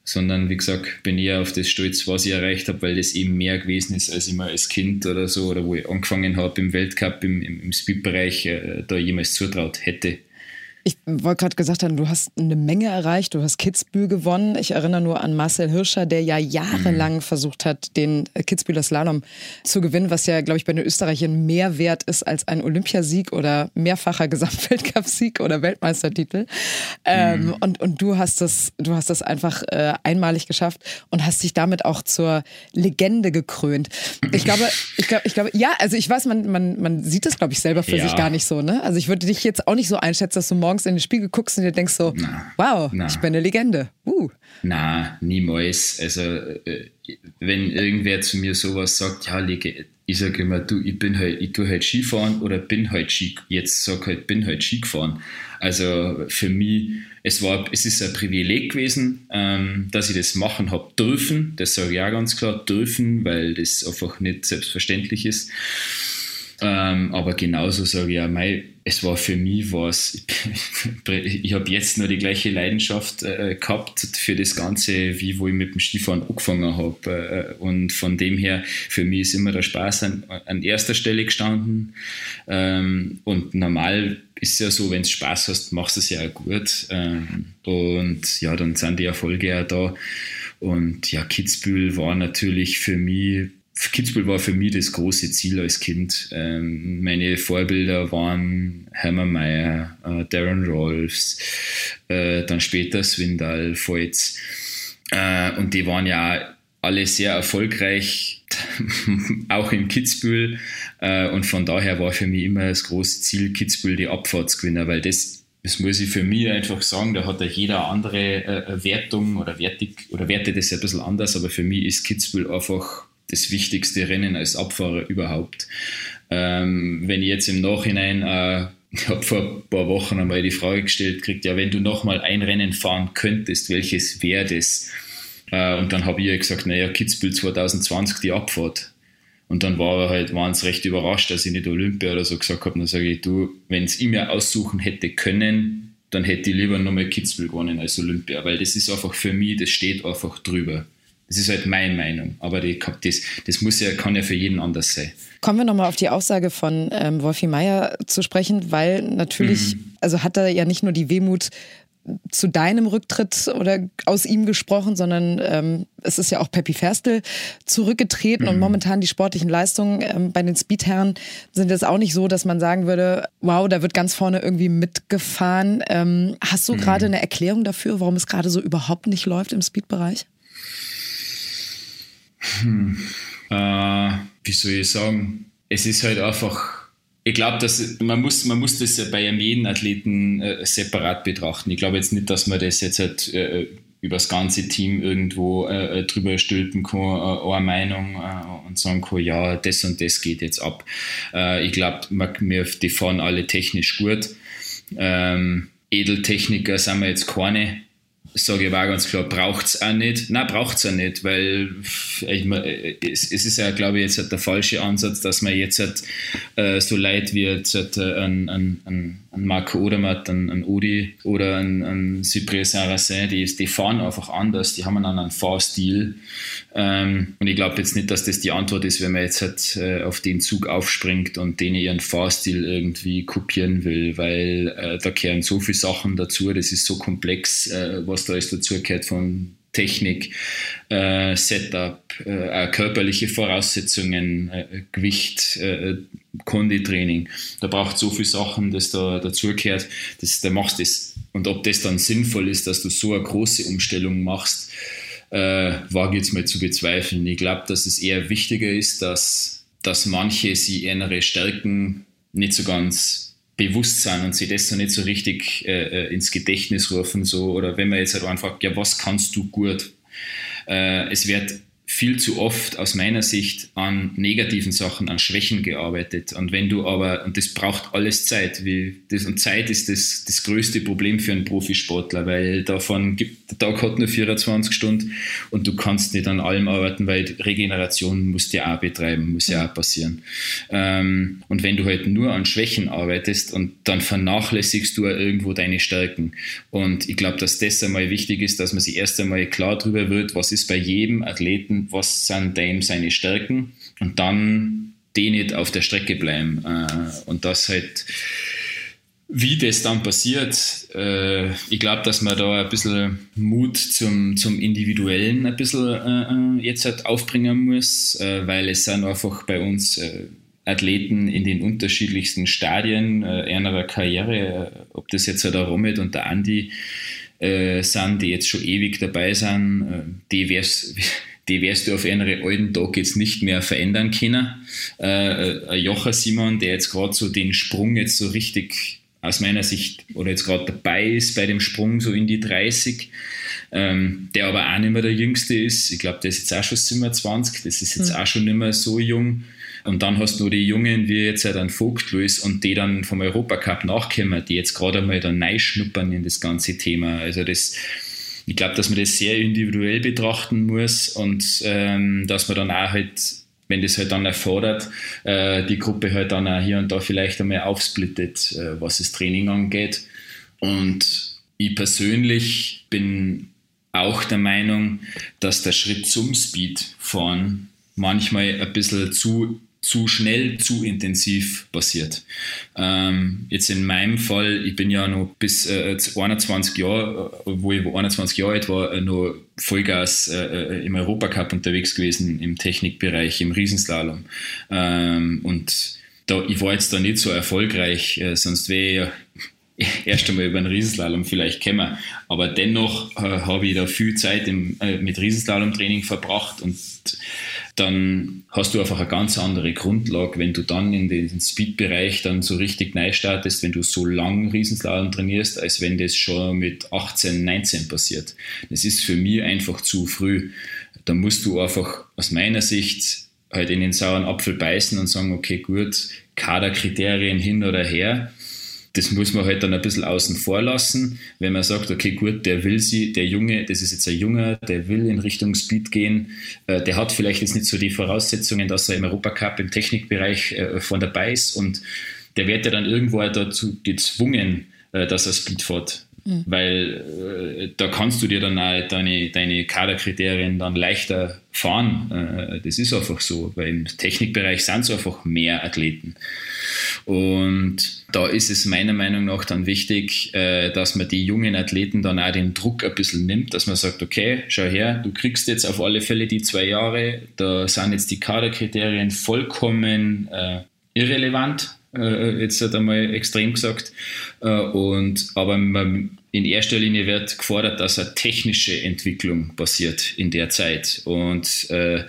sondern wie gesagt, bin eher auf das stolz, was ich erreicht habe, weil das eben mehr gewesen ist, als ich mal als Kind oder so, oder wo ich angefangen habe im Weltcup, im, im, Speedbereich, äh, da jemals zutraut hätte. Ich wollte gerade gesagt haben, du hast eine Menge erreicht, du hast Kitzbühel gewonnen. Ich erinnere nur an Marcel Hirscher, der ja jahrelang mhm. versucht hat, den Kitzbüheler Slalom zu gewinnen, was ja, glaube ich, bei den Österreichern mehr wert ist als ein Olympiasieg oder mehrfacher Gesamtweltcupsieg oder Weltmeistertitel. Ähm, mhm. Ähm, und, und du hast das, du hast das einfach äh, einmalig geschafft und hast dich damit auch zur Legende gekrönt. Ich glaube, ich glaube, ich glaube, ja, also ich weiß, man, man, man sieht das, glaube ich, selber für ja. sich gar nicht so, ne? Also ich würde dich jetzt auch nicht so einschätzen, dass du morgen morgens in den Spiegel guckst und dir denkst so, na, wow, na. ich bin eine Legende. Uh. Na, niemals. Also äh, wenn irgendwer zu mir sowas sagt, ja, ich sage immer, du, ich bin halt, ich tue halt Skifahren oder bin halt Ski, jetzt sag halt, bin halt Ski gefahren. Also für mich, es war, es ist ein Privileg gewesen, ähm, dass ich das machen habe dürfen. Das sage ich auch ganz klar, dürfen, weil das einfach nicht selbstverständlich ist. Ähm, aber genauso sage ich auch, mei, es war für mich was, ich habe jetzt nur die gleiche Leidenschaft äh, gehabt für das Ganze, wie wo ich mit dem Skifahren angefangen habe. Äh, und von dem her, für mich ist immer der Spaß an, an erster Stelle gestanden. Ähm, und normal ist es ja so, wenn du Spaß hast, machst du es ja auch gut. Ähm, und ja, dann sind die Erfolge auch da. Und ja, Kitzbühel war natürlich für mich Kitzbühel war für mich das große Ziel als Kind. Ähm, meine Vorbilder waren Mayer, äh, Darren Rolfs, äh, dann später Swindal, Voits. Äh, und die waren ja alle sehr erfolgreich, auch in Kitzbühel. Äh, und von daher war für mich immer das große Ziel, Kitzbühel die Abfahrt zu gewinnen, weil das das muss ich für mich einfach sagen, da hat ja jeder andere äh, Wertung oder wertig oder wertet das ein bisschen anders, aber für mich ist Kitzbühel einfach das wichtigste Rennen als Abfahrer überhaupt. Ähm, wenn ich jetzt im Nachhinein, äh, ich habe vor ein paar Wochen einmal die Frage gestellt kriegt, ja, wenn du nochmal ein Rennen fahren könntest, welches wäre das? Äh, und dann habe ich ja gesagt, naja, Kitzbühel 2020, die Abfahrt. Und dann war halt, waren sie recht überrascht, dass ich nicht Olympia oder so gesagt habe. Dann sage ich, du, wenn es ich mir aussuchen hätte können, dann hätte ich lieber nochmal Kitzbühel gewonnen als Olympia, weil das ist einfach für mich, das steht einfach drüber. Das ist halt meine Meinung, aber die, das, das muss ja, kann ja für jeden anders sein. Kommen wir nochmal auf die Aussage von ähm, Wolfi Meier zu sprechen, weil natürlich, mhm. also hat er ja nicht nur die Wehmut zu deinem Rücktritt oder aus ihm gesprochen, sondern ähm, es ist ja auch Peppi Ferstel zurückgetreten mhm. und momentan die sportlichen Leistungen ähm, bei den Speedherren sind jetzt auch nicht so, dass man sagen würde, wow, da wird ganz vorne irgendwie mitgefahren. Ähm, hast du mhm. gerade eine Erklärung dafür, warum es gerade so überhaupt nicht läuft im Speedbereich? Hm. Äh, wie soll ich sagen? Es ist halt einfach, ich glaube, dass man muss, man muss das bei jedem Athleten äh, separat betrachten. Ich glaube jetzt nicht, dass man das jetzt halt äh, über das ganze Team irgendwo äh, drüber stülpen kann, äh, eine Meinung äh, und sagen kann, ja, das und das geht jetzt ab. Äh, ich glaube, wir die fahren alle technisch gut. Ähm, Edeltechniker sind wir jetzt keine sage ich aber ganz klar, braucht es auch nicht. Nein, braucht es auch nicht, weil ich, es, es, ist ja, glaube ich, jetzt halt der falsche Ansatz, dass man jetzt halt, äh, so leid wird, halt, äh, an, an, an, an Marco Odermatt, an, an Odi oder an, an Cyprien Saracen, die, die fahren einfach anders, die haben einen anderen Fahrstil. Ähm, und ich glaube jetzt nicht, dass das die Antwort ist, wenn man jetzt halt äh, auf den Zug aufspringt und denen ihren Fahrstil irgendwie kopieren will, weil äh, da kehren so viele Sachen dazu, das ist so komplex, äh, was da alles dazu gehört von Technik, äh, Setup, äh, körperliche Voraussetzungen, äh, Gewicht, äh, Konditraining. Da braucht so viele Sachen, dass da dazugehört, dass da machst das. Und ob das dann sinnvoll ist, dass du so eine große Umstellung machst, äh, wage jetzt mal zu bezweifeln. Ich glaube, dass es eher wichtiger ist, dass, dass manche sie ihre Stärken nicht so ganz bewusst sind und sich das so nicht so richtig äh, äh, ins Gedächtnis rufen. So, oder wenn man jetzt halt einfach, ja, was kannst du gut? Äh, es wird viel zu oft aus meiner Sicht an negativen Sachen, an Schwächen gearbeitet. Und wenn du aber, und das braucht alles Zeit, wie das, und Zeit ist das, das größte Problem für einen Profisportler, weil davon gibt, der Tag hat nur 24 Stunden und du kannst nicht an allem arbeiten, weil Regeneration musst du ja auch betreiben, muss ja auch passieren. Ähm, und wenn du halt nur an Schwächen arbeitest und dann vernachlässigst du ja irgendwo deine Stärken. Und ich glaube, dass das einmal wichtig ist, dass man sich erst einmal klar darüber wird, was ist bei jedem Athleten was sind dem seine Stärken und dann die nicht auf der Strecke bleiben. Äh, und das halt, wie das dann passiert, äh, ich glaube, dass man da ein bisschen Mut zum, zum Individuellen ein bisschen äh, jetzt halt aufbringen muss, weil es sind einfach bei uns Athleten in den unterschiedlichsten Stadien äh, ihrer Karriere, ob das jetzt der Romit und der Andi äh, sind, die jetzt schon ewig dabei sind, äh, die wär's, die wirst du auf einen alten Tag jetzt nicht mehr verändern können. Äh, ein Jocher Simon, der jetzt gerade so den Sprung jetzt so richtig aus meiner Sicht oder jetzt gerade dabei ist bei dem Sprung so in die 30, ähm, der aber auch nicht mehr der Jüngste ist. Ich glaube, der ist jetzt auch schon 27, das ist jetzt mhm. auch schon nicht mehr so jung. Und dann hast du die Jungen, wie jetzt halt ein Vogtluis und die dann vom Europacup nachkommen, die jetzt gerade einmal da schnuppern in das ganze Thema. Also das, ich glaube, dass man das sehr individuell betrachten muss und ähm, dass man dann auch halt, wenn das halt dann erfordert, äh, die Gruppe halt dann auch hier und da vielleicht einmal aufsplittet, äh, was das Training angeht. Und ich persönlich bin auch der Meinung, dass der Schritt zum Speedfahren manchmal ein bisschen zu zu schnell, zu intensiv passiert. Ähm, jetzt in meinem Fall, ich bin ja noch bis äh, 21 Jahre, äh, wo ich 21 Jahre alt war, äh, noch Vollgas äh, äh, im Europacup unterwegs gewesen, im Technikbereich, im Riesenslalom. Ähm, und da, ich war jetzt da nicht so erfolgreich, äh, sonst wäre ich ja erst einmal über den Riesenslalom vielleicht käme. Aber dennoch äh, habe ich da viel Zeit im, äh, mit Riesenslalom-Training verbracht und dann hast du einfach eine ganz andere Grundlage, wenn du dann in den Speed-Bereich dann so richtig neu startest, wenn du so lang Riesenslalom trainierst, als wenn das schon mit 18, 19 passiert. Das ist für mich einfach zu früh. Da musst du einfach aus meiner Sicht halt in den sauren Apfel beißen und sagen, okay, gut, Kaderkriterien hin oder her das muss man halt dann ein bisschen außen vor lassen, wenn man sagt, okay, gut, der will sie, der Junge, das ist jetzt ein Junger, der will in Richtung Speed gehen, äh, der hat vielleicht jetzt nicht so die Voraussetzungen, dass er im Europacup im Technikbereich äh, von dabei ist und der wird ja dann irgendwo dazu gezwungen, äh, dass er Speed fährt. Mhm. Weil äh, da kannst du dir dann auch deine, deine Kaderkriterien dann leichter fahren. Äh, das ist einfach so, weil im Technikbereich sind es einfach mehr Athleten. Und da ist es meiner Meinung nach dann wichtig, äh, dass man die jungen Athleten dann auch den Druck ein bisschen nimmt, dass man sagt, okay, schau her, du kriegst jetzt auf alle Fälle die zwei Jahre, da sind jetzt die Kaderkriterien vollkommen äh, irrelevant, äh, jetzt hat einmal extrem gesagt. Äh, und, aber man, in erster Linie wird gefordert, dass eine technische Entwicklung passiert in der Zeit. Und äh,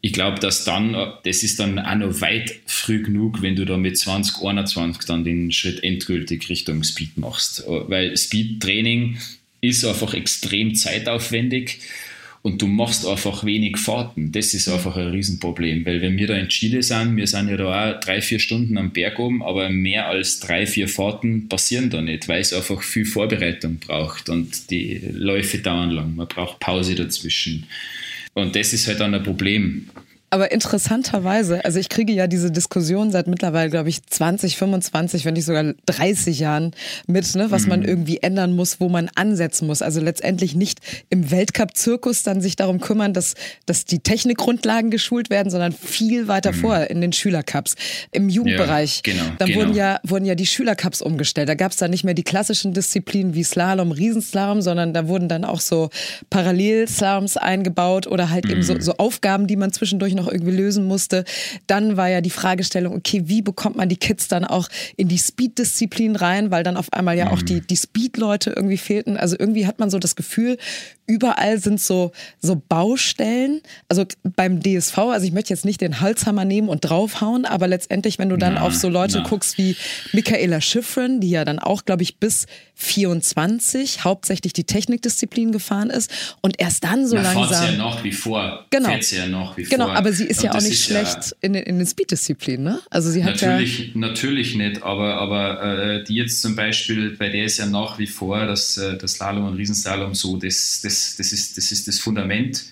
ich glaube, dass dann, das ist dann auch noch weit früh genug, wenn du da mit 20, 21 dann den Schritt endgültig Richtung Speed machst. Weil Speed-Training ist einfach extrem zeitaufwendig und du machst einfach wenig Fahrten. Das ist einfach ein Riesenproblem, weil wenn wir da in Chile sind, wir sind ja da auch drei, vier Stunden am Berg oben, aber mehr als drei, vier Fahrten passieren da nicht, weil es einfach viel Vorbereitung braucht und die Läufe dauern lang. Man braucht Pause dazwischen. Und das ist halt dann ein Problem. Aber interessanterweise, also ich kriege ja diese Diskussion seit mittlerweile, glaube ich, 20, 25, wenn nicht sogar 30 Jahren mit, ne, was mhm. man irgendwie ändern muss, wo man ansetzen muss. Also letztendlich nicht im Weltcup-Zirkus dann sich darum kümmern, dass, dass die Technikgrundlagen geschult werden, sondern viel weiter mhm. vor in den Schülercups, im Jugendbereich. Ja, genau, dann genau. Wurden, ja, wurden ja die Schülercups umgestellt. Da gab es dann nicht mehr die klassischen Disziplinen wie Slalom, Riesenslalom, sondern da wurden dann auch so Parallelslaloms eingebaut oder halt mhm. eben so, so Aufgaben, die man zwischendurch noch noch irgendwie lösen musste. Dann war ja die Fragestellung, okay, wie bekommt man die Kids dann auch in die Speed-Disziplin rein, weil dann auf einmal ja auch die, die Speed-Leute irgendwie fehlten. Also irgendwie hat man so das Gefühl, überall sind so, so Baustellen. Also beim DSV, also ich möchte jetzt nicht den Holzhammer nehmen und draufhauen, aber letztendlich, wenn du dann na, auf so Leute na. guckst wie Michaela Schiffrin, die ja dann auch, glaube ich, bis 24 hauptsächlich die Technikdisziplin gefahren ist und erst dann so na, langsam. ja noch wie vor. Genau. ja noch wie genau, vor. Aber sie ist und ja auch nicht schlecht ja in, in den Speed-Disziplinen, ne? Also sie hat natürlich, ja natürlich nicht, aber, aber äh, die jetzt zum Beispiel, bei der ist ja nach wie vor das, äh, das Slalom und Riesenslalom so, das, das, das, ist, das ist das Fundament.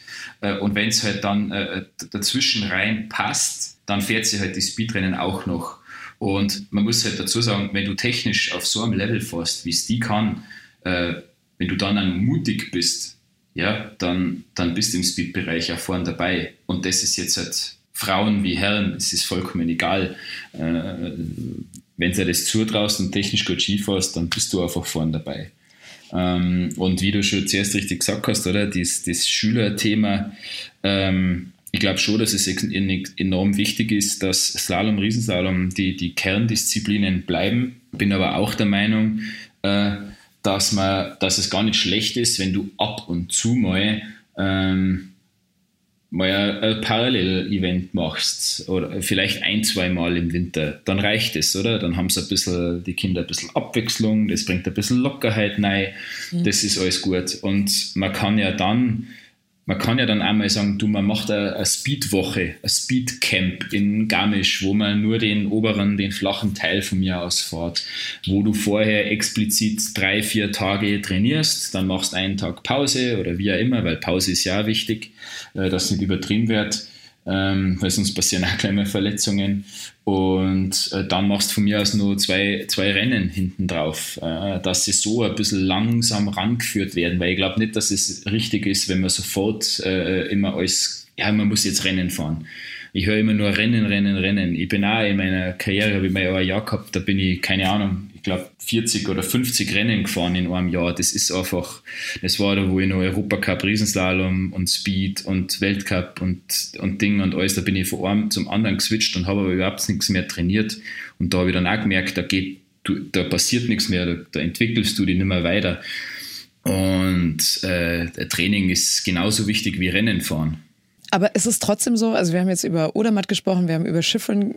Äh, und wenn es halt dann äh, dazwischen rein passt, dann fährt sie halt die Speedrennen auch noch. Und man muss halt dazu sagen, wenn du technisch auf so einem Level fährst, wie es die kann, äh, wenn du dann mutig bist, ja, dann, dann bist du im Speed-Bereich auch vorne dabei. Und das ist jetzt halt Frauen wie Herren, es ist vollkommen egal. Äh, wenn du das zutraust und technisch gut Ski fährst, dann bist du einfach vorne dabei. Ähm, und wie du schon zuerst richtig gesagt hast, oder, das, das Schülerthema, ähm, ich glaube schon, dass es enorm wichtig ist, dass Slalom, Riesenslalom die, die Kerndisziplinen bleiben. Bin aber auch der Meinung, äh, dass, man, dass es gar nicht schlecht ist, wenn du ab und zu mal ähm, mal ein Parallel-Event machst oder vielleicht ein, zwei Mal im Winter, dann reicht es, oder? Dann haben sie ein bisschen, die Kinder ein bisschen Abwechslung, das bringt ein bisschen Lockerheit rein, mhm. das ist alles gut. Und man kann ja dann man kann ja dann einmal sagen, du, man macht eine, Speedwoche, ein Speedcamp in Garmisch, wo man nur den oberen, den flachen Teil von mir aus fährt, wo du vorher explizit drei, vier Tage trainierst, dann machst einen Tag Pause oder wie auch immer, weil Pause ist ja wichtig, äh, dass nicht übertrieben wird ähm, weil sonst passieren auch kleine Verletzungen. Und äh, dann machst du von mir aus nur zwei, zwei Rennen hinten drauf, äh, dass sie so ein bisschen langsam rangeführt werden, weil ich glaube nicht, dass es richtig ist, wenn man sofort äh, immer als, ja, man muss jetzt Rennen fahren. Ich höre immer nur Rennen, Rennen, Rennen. Ich bin auch in meiner Karriere, habe ich mal ein Jahr gehabt, da bin ich, keine Ahnung, ich glaube 40 oder 50 Rennen gefahren in einem Jahr. Das ist einfach, das war da, wo ich noch Europacup, Riesenslalom und Speed und Weltcup und, und Ding und alles, da bin ich von einem zum anderen geswitcht und habe aber überhaupt nichts mehr trainiert. Und da habe ich dann auch gemerkt, da geht, da passiert nichts mehr, da, da entwickelst du dich nicht mehr weiter. Und äh, Training ist genauso wichtig wie Rennen fahren. Aber ist es trotzdem so, also wir haben jetzt über Odermatt gesprochen, wir haben über Schiffern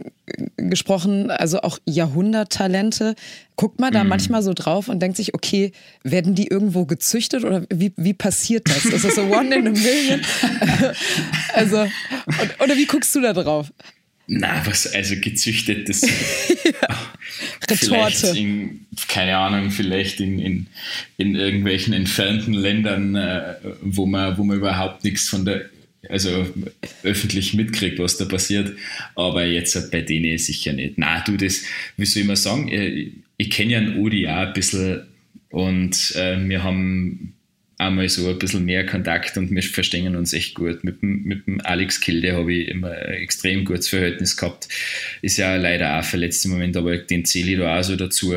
gesprochen, also auch Jahrhunderttalente. Guckt man da mhm. manchmal so drauf und denkt sich, okay, werden die irgendwo gezüchtet oder wie, wie passiert das? Ist das so one in a million? also, und, oder wie guckst du da drauf? Na, was, also gezüchtet, das. ja. Retorte. In, keine Ahnung, vielleicht in, in, in irgendwelchen entfernten Ländern, äh, wo, man, wo man überhaupt nichts von der also öffentlich mitkriegt, was da passiert. Aber jetzt bei denen sicher nicht. Na, du, das, wie soll ich mal sagen, ich, ich kenne ja einen Udi auch ein bisschen und äh, wir haben einmal so ein bisschen mehr Kontakt und wir verstehen uns echt gut. Mit dem, mit dem Alex Kilde habe ich immer ein extrem gutes Verhältnis gehabt. Ist ja leider auch verletzt im Moment, aber den zähle ich da auch so dazu.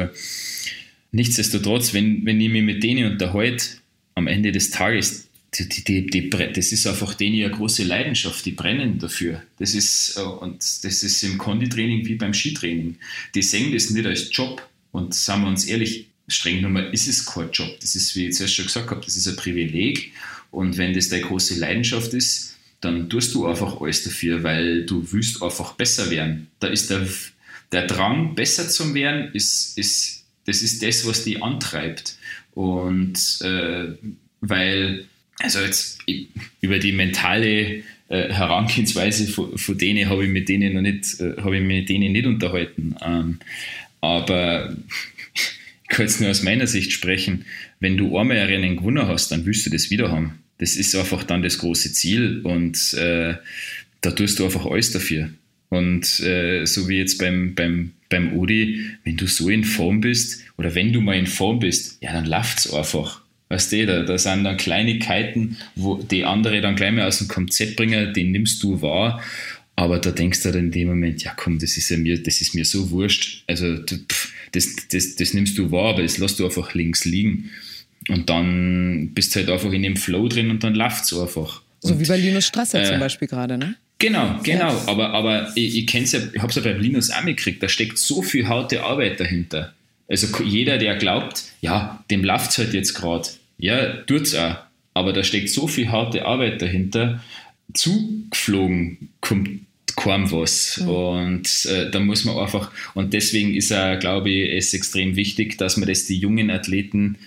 Nichtsdestotrotz, wenn, wenn ich mich mit denen unterhalte, am Ende des Tages, die, die, die, das ist einfach denen eine große Leidenschaft, die brennen dafür. Das ist, äh, und das ist im Konditraining wie beim Skitraining. Die sehen das nicht als Job und sagen wir uns ehrlich, streng genommen ist es kein Job. Das ist, wie ich zuerst schon gesagt habe, das ist ein Privileg. Und wenn das deine große Leidenschaft ist, dann tust du einfach alles dafür, weil du willst einfach besser werden. Da ist der, der Drang, besser zu werden, ist, ist, das ist das, was die antreibt. Und äh, weil also jetzt über die mentale äh, Herangehensweise von, von denen habe ich mit denen noch nicht, äh, habe ich mit denen nicht unterhalten. Ähm, aber ich kann jetzt nur aus meiner Sicht sprechen, wenn du einmal ein Rennen gewonnen hast, dann willst du das wieder haben. Das ist einfach dann das große Ziel und äh, da tust du einfach alles dafür. Und äh, so wie jetzt beim, beim, beim Odi, wenn du so in Form bist oder wenn du mal in Form bist, ja, dann läuft es einfach. Weißt du, da, da sind dann Kleinigkeiten, wo die andere dann gleich mal aus dem Konzept bringen, die nimmst du wahr. Aber da denkst du dann in dem Moment, ja komm, das ist ja mir, das ist mir so wurscht. Also pff, das, das, das nimmst du wahr, aber das lässt du einfach links liegen. Und dann bist du halt einfach in dem Flow drin und dann läuft es einfach. So und, wie bei Linus Strasser äh, zum Beispiel gerade, ne? Genau, genau. Ja. Aber, aber ich, ich kenne es ja, ich habe es ja beim Linus auch mitgekriegt, da steckt so viel harte Arbeit dahinter. Also jeder, der glaubt, ja, dem läuft es halt jetzt gerade, ja, tut es auch. Aber da steckt so viel harte Arbeit dahinter. Zugeflogen kommt kaum was. Mhm. Und äh, da muss man einfach, und deswegen ist er, glaube ich, es extrem wichtig, dass man das die jungen Athleten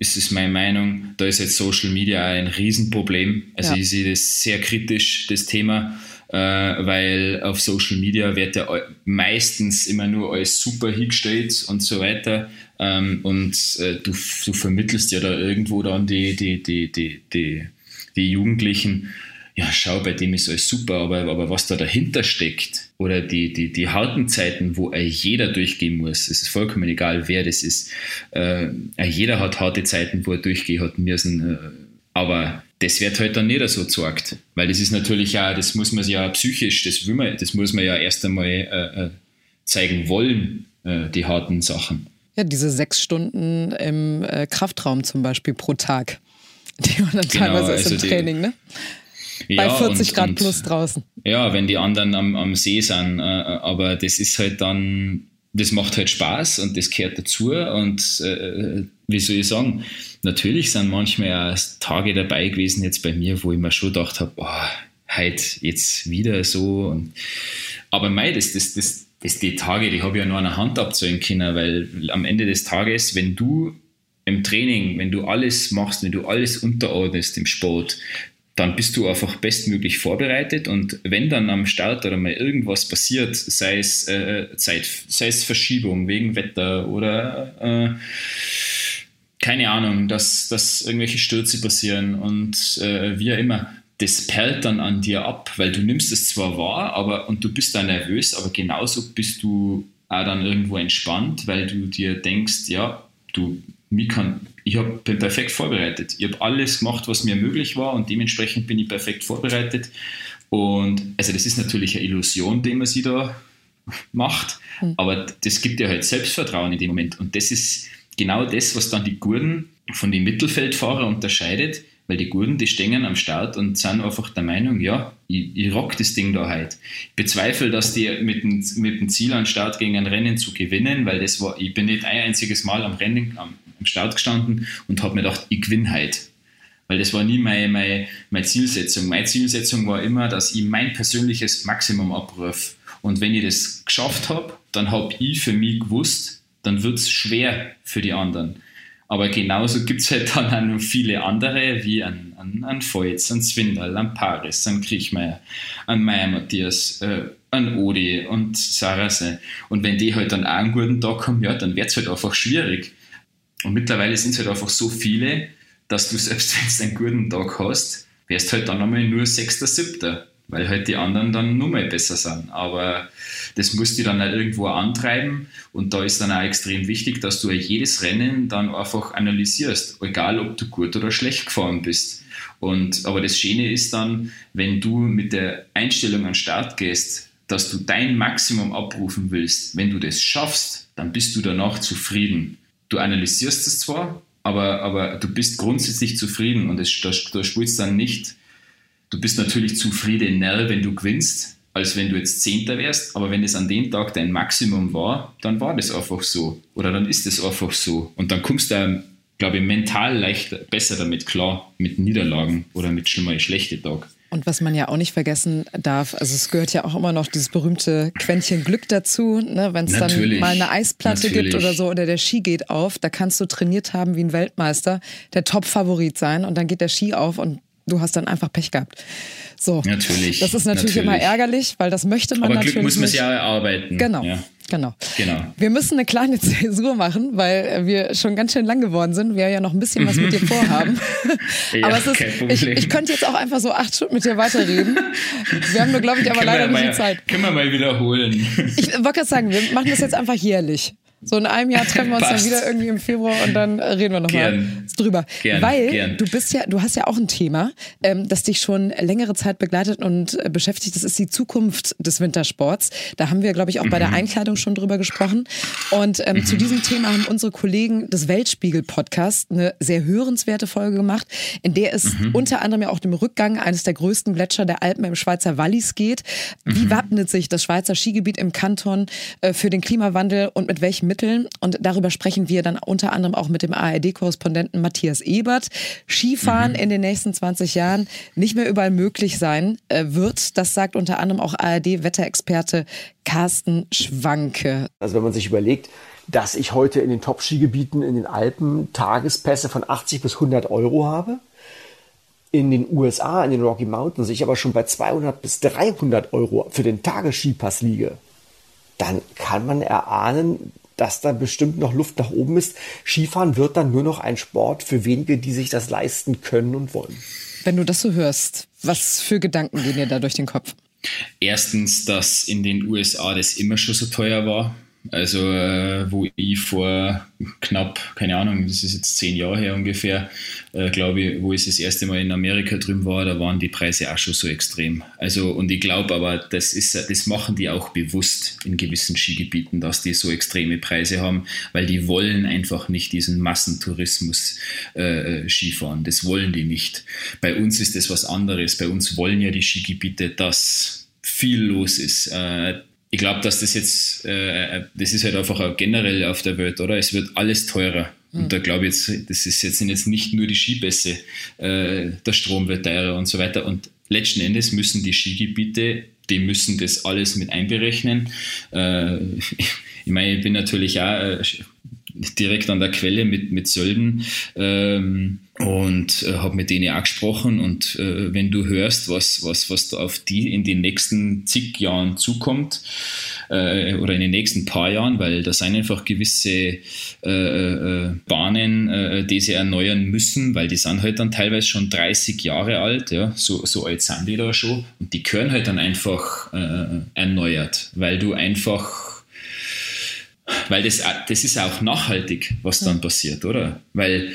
ist es meine Meinung, da ist jetzt Social Media ein Riesenproblem. Also ja. ich sehe das sehr kritisch, das Thema, äh, weil auf Social Media wird ja meistens immer nur alles super hingestellt und so weiter. Ähm, und äh, du, du vermittelst ja da irgendwo dann die, die, die, die, die, die Jugendlichen, ja, schau, bei dem ist alles super, aber, aber was da dahinter steckt oder die, die, die harten Zeiten, wo jeder durchgehen muss, es ist vollkommen egal, wer das ist. Äh, jeder hat harte Zeiten, wo er durchgehen hat müssen, äh, aber das wird halt dann nicht so gesagt, weil das ist natürlich ja, das muss man ja psychisch, das, will man, das muss man ja erst einmal äh, äh zeigen wollen, äh, die harten Sachen. Ja, diese sechs Stunden im äh, Kraftraum zum Beispiel pro Tag, die man dann genau, teilweise ist also im Training, ne? bei 40 und, Grad und, plus draußen. Ja, wenn die anderen am, am See sind. Äh, aber das ist halt dann, das macht halt Spaß und das gehört dazu. Und äh, wie soll ich sagen, natürlich sind manchmal auch Tage dabei gewesen jetzt bei mir, wo ich mir schon gedacht habe, oh, heute jetzt wieder so. Und, aber mei, das, das, das, das, die Tage, die habe ich ja nur an der Hand abzählen können, weil am Ende des Tages, wenn du im Training, wenn du alles machst, wenn du alles unterordnest im Sport, dann bist du einfach bestmöglich vorbereitet. Und wenn dann am Start oder mal irgendwas passiert, sei es äh, Zeit, sei es Verschiebung wegen Wetter oder äh, keine Ahnung, dass, dass irgendwelche Stürze passieren und äh, wie auch immer, das perlt dann an dir ab, weil du nimmst es zwar wahr, aber und du bist dann nervös, aber genauso bist du auch dann irgendwo entspannt, weil du dir denkst, ja, du kann, ich hab, bin perfekt vorbereitet. Ich habe alles gemacht, was mir möglich war und dementsprechend bin ich perfekt vorbereitet. Und also das ist natürlich eine Illusion, die man sich da macht, mhm. aber das gibt dir halt Selbstvertrauen in dem Moment. Und das ist genau das, was dann die Gurden von den Mittelfeldfahrern unterscheidet, weil die Gurden, die stehen am Start und sind einfach der Meinung, ja, ich, ich rock das Ding da halt. Ich bezweifle, dass die mit dem, mit dem Ziel an Start gegen ein Rennen zu gewinnen, weil das war, ich bin nicht ein einziges Mal am Rennen, am, am Start gestanden und habe mir gedacht, ich gewinne halt. Weil das war nie meine, meine, meine Zielsetzung. Meine Zielsetzung war immer, dass ich mein persönliches Maximum abrufe. Und wenn ich das geschafft habe, dann habe ich für mich gewusst, dann wird es schwer für die anderen. Aber genauso gibt es halt dann auch noch viele andere, wie an, an, an Voits, an Zwindal, an Paris, an Kriechmeier, an Meier Matthias, äh, an Odi und Sarase. Und wenn die halt dann auch einen guten Tag haben, ja, dann wird es halt einfach schwierig. Und mittlerweile sind es halt einfach so viele, dass du selbst wenn du einen guten Tag hast, wärst halt dann einmal nur Sechster, Siebter, weil halt die anderen dann nur mal besser sind. Aber das musst du dann auch irgendwo antreiben und da ist dann auch extrem wichtig, dass du jedes Rennen dann einfach analysierst, egal ob du gut oder schlecht gefahren bist. Und, aber das Schöne ist dann, wenn du mit der Einstellung an den Start gehst, dass du dein Maximum abrufen willst, wenn du das schaffst, dann bist du danach zufrieden. Du analysierst es zwar, aber, aber du bist grundsätzlich zufrieden und es, da, da spielst dann nicht. Du bist natürlich zufriedener, wenn du gewinnst, als wenn du jetzt Zehnter wärst, aber wenn es an dem Tag dein Maximum war, dann war das einfach so. Oder dann ist es einfach so. Und dann kommst du, glaube ich, mental leichter, besser damit klar, mit Niederlagen oder mit mal schlechten Tag. Und was man ja auch nicht vergessen darf, also es gehört ja auch immer noch dieses berühmte Quäntchen Glück dazu, ne? wenn es dann mal eine Eisplatte natürlich. gibt oder so oder der Ski geht auf, da kannst du trainiert haben wie ein Weltmeister, der Top-Favorit sein und dann geht der Ski auf und du hast dann einfach Pech gehabt. So. Natürlich. Das ist natürlich, natürlich. immer ärgerlich, weil das möchte man Aber natürlich. Glück muss man ja erarbeiten. Genau. Ja. Genau. genau. Wir müssen eine kleine Zäsur machen, weil wir schon ganz schön lang geworden sind. Wir ja noch ein bisschen was mit dir vorhaben. ja, aber es ist, ich, ich, könnte jetzt auch einfach so acht Stunden mit dir weiterreden. Wir haben nur, glaube ich, aber leider nicht die Zeit. Können wir mal wiederholen. Ich wollte gerade sagen, wir machen das jetzt einfach jährlich. So in einem Jahr treffen wir uns dann wieder irgendwie im Februar und dann reden wir nochmal drüber. Gern, Weil gern. du bist ja, du hast ja auch ein Thema, ähm, das dich schon längere Zeit begleitet und äh, beschäftigt. Das ist die Zukunft des Wintersports. Da haben wir, glaube ich, auch bei Mhm. der Einkleidung schon drüber gesprochen. Und ähm, zu diesem Thema haben unsere Kollegen des Weltspiegel-Podcast eine sehr hörenswerte Folge gemacht, in der es Mhm. unter anderem ja auch dem Rückgang eines der größten Gletscher der Alpen im Schweizer Wallis geht. Wie Mhm. wappnet sich das Schweizer Skigebiet im Kanton äh, für den Klimawandel und mit welchen Mitteln? Und darüber sprechen wir dann unter anderem auch mit dem ARD-Korrespondenten Matthias Ebert. Skifahren in den nächsten 20 Jahren nicht mehr überall möglich sein äh, wird. Das sagt unter anderem auch ARD-Wetterexperte Carsten Schwanke. Also wenn man sich überlegt, dass ich heute in den Top-Skigebieten in den Alpen Tagespässe von 80 bis 100 Euro habe, in den USA, in den Rocky Mountains, ich aber schon bei 200 bis 300 Euro für den Tagesskipass liege, dann kann man erahnen, dass da bestimmt noch Luft nach oben ist. Skifahren wird dann nur noch ein Sport für wenige, die sich das leisten können und wollen. Wenn du das so hörst, was für Gedanken gehen dir da durch den Kopf? Erstens, dass in den USA das immer schon so teuer war. Also, äh, wo ich vor knapp, keine Ahnung, das ist jetzt zehn Jahre her ungefähr, äh, glaube ich, wo ich das erste Mal in Amerika drüben war, da waren die Preise auch schon so extrem. Also, und ich glaube aber, das ist, das machen die auch bewusst in gewissen Skigebieten, dass die so extreme Preise haben, weil die wollen einfach nicht diesen Massentourismus äh, Skifahren. Das wollen die nicht. Bei uns ist das was anderes. Bei uns wollen ja die Skigebiete, dass viel los ist. Äh, ich glaube, dass das jetzt, äh, das ist halt einfach auch generell auf der Welt, oder? Es wird alles teurer. Und da glaube ich jetzt, das ist jetzt, sind jetzt nicht nur die Skipässe, äh, der Strom wird teurer und so weiter. Und letzten Endes müssen die Skigebiete, die müssen das alles mit einberechnen. Äh, ich meine, ich bin natürlich auch äh, direkt an der Quelle mit, mit Sölden ähm, und äh, habe mit denen auch gesprochen. Und äh, wenn du hörst, was, was, was da auf die in den nächsten zig Jahren zukommt, äh, oder in den nächsten paar Jahren, weil da sind einfach gewisse äh, äh, Bahnen, äh, die sie erneuern müssen, weil die sind halt dann teilweise schon 30 Jahre alt, ja, so, so alt sind die da schon. Und die gehören halt dann einfach erneuert, weil du einfach weil das, das ist auch nachhaltig, was dann passiert, oder? Weil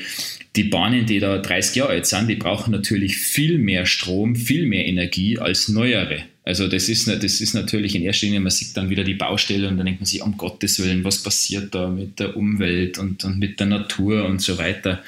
die Bahnen, die da 30 Jahre alt sind, die brauchen natürlich viel mehr Strom, viel mehr Energie als neuere. Also das ist, das ist natürlich in erster Linie, man sieht dann wieder die Baustelle und dann denkt man sich, um Gottes Willen, was passiert da mit der Umwelt und, und mit der Natur und so weiter.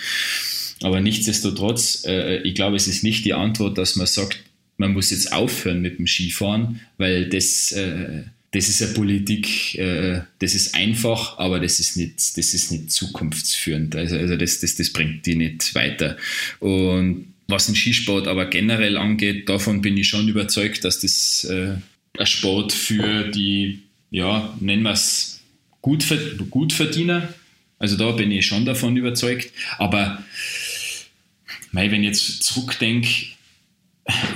Aber nichtsdestotrotz, äh, ich glaube, es ist nicht die Antwort, dass man sagt, man muss jetzt aufhören mit dem Skifahren, weil das... Äh, das ist eine Politik, äh, das ist einfach, aber das ist nicht, das ist nicht zukunftsführend. Also, also das, das, das bringt die nicht weiter. Und was den Skisport aber generell angeht, davon bin ich schon überzeugt, dass das äh, ein Sport für die, ja, nennen wir es gut, Gutverdiener. Also da bin ich schon davon überzeugt. Aber mei, wenn ich jetzt zurückdenke,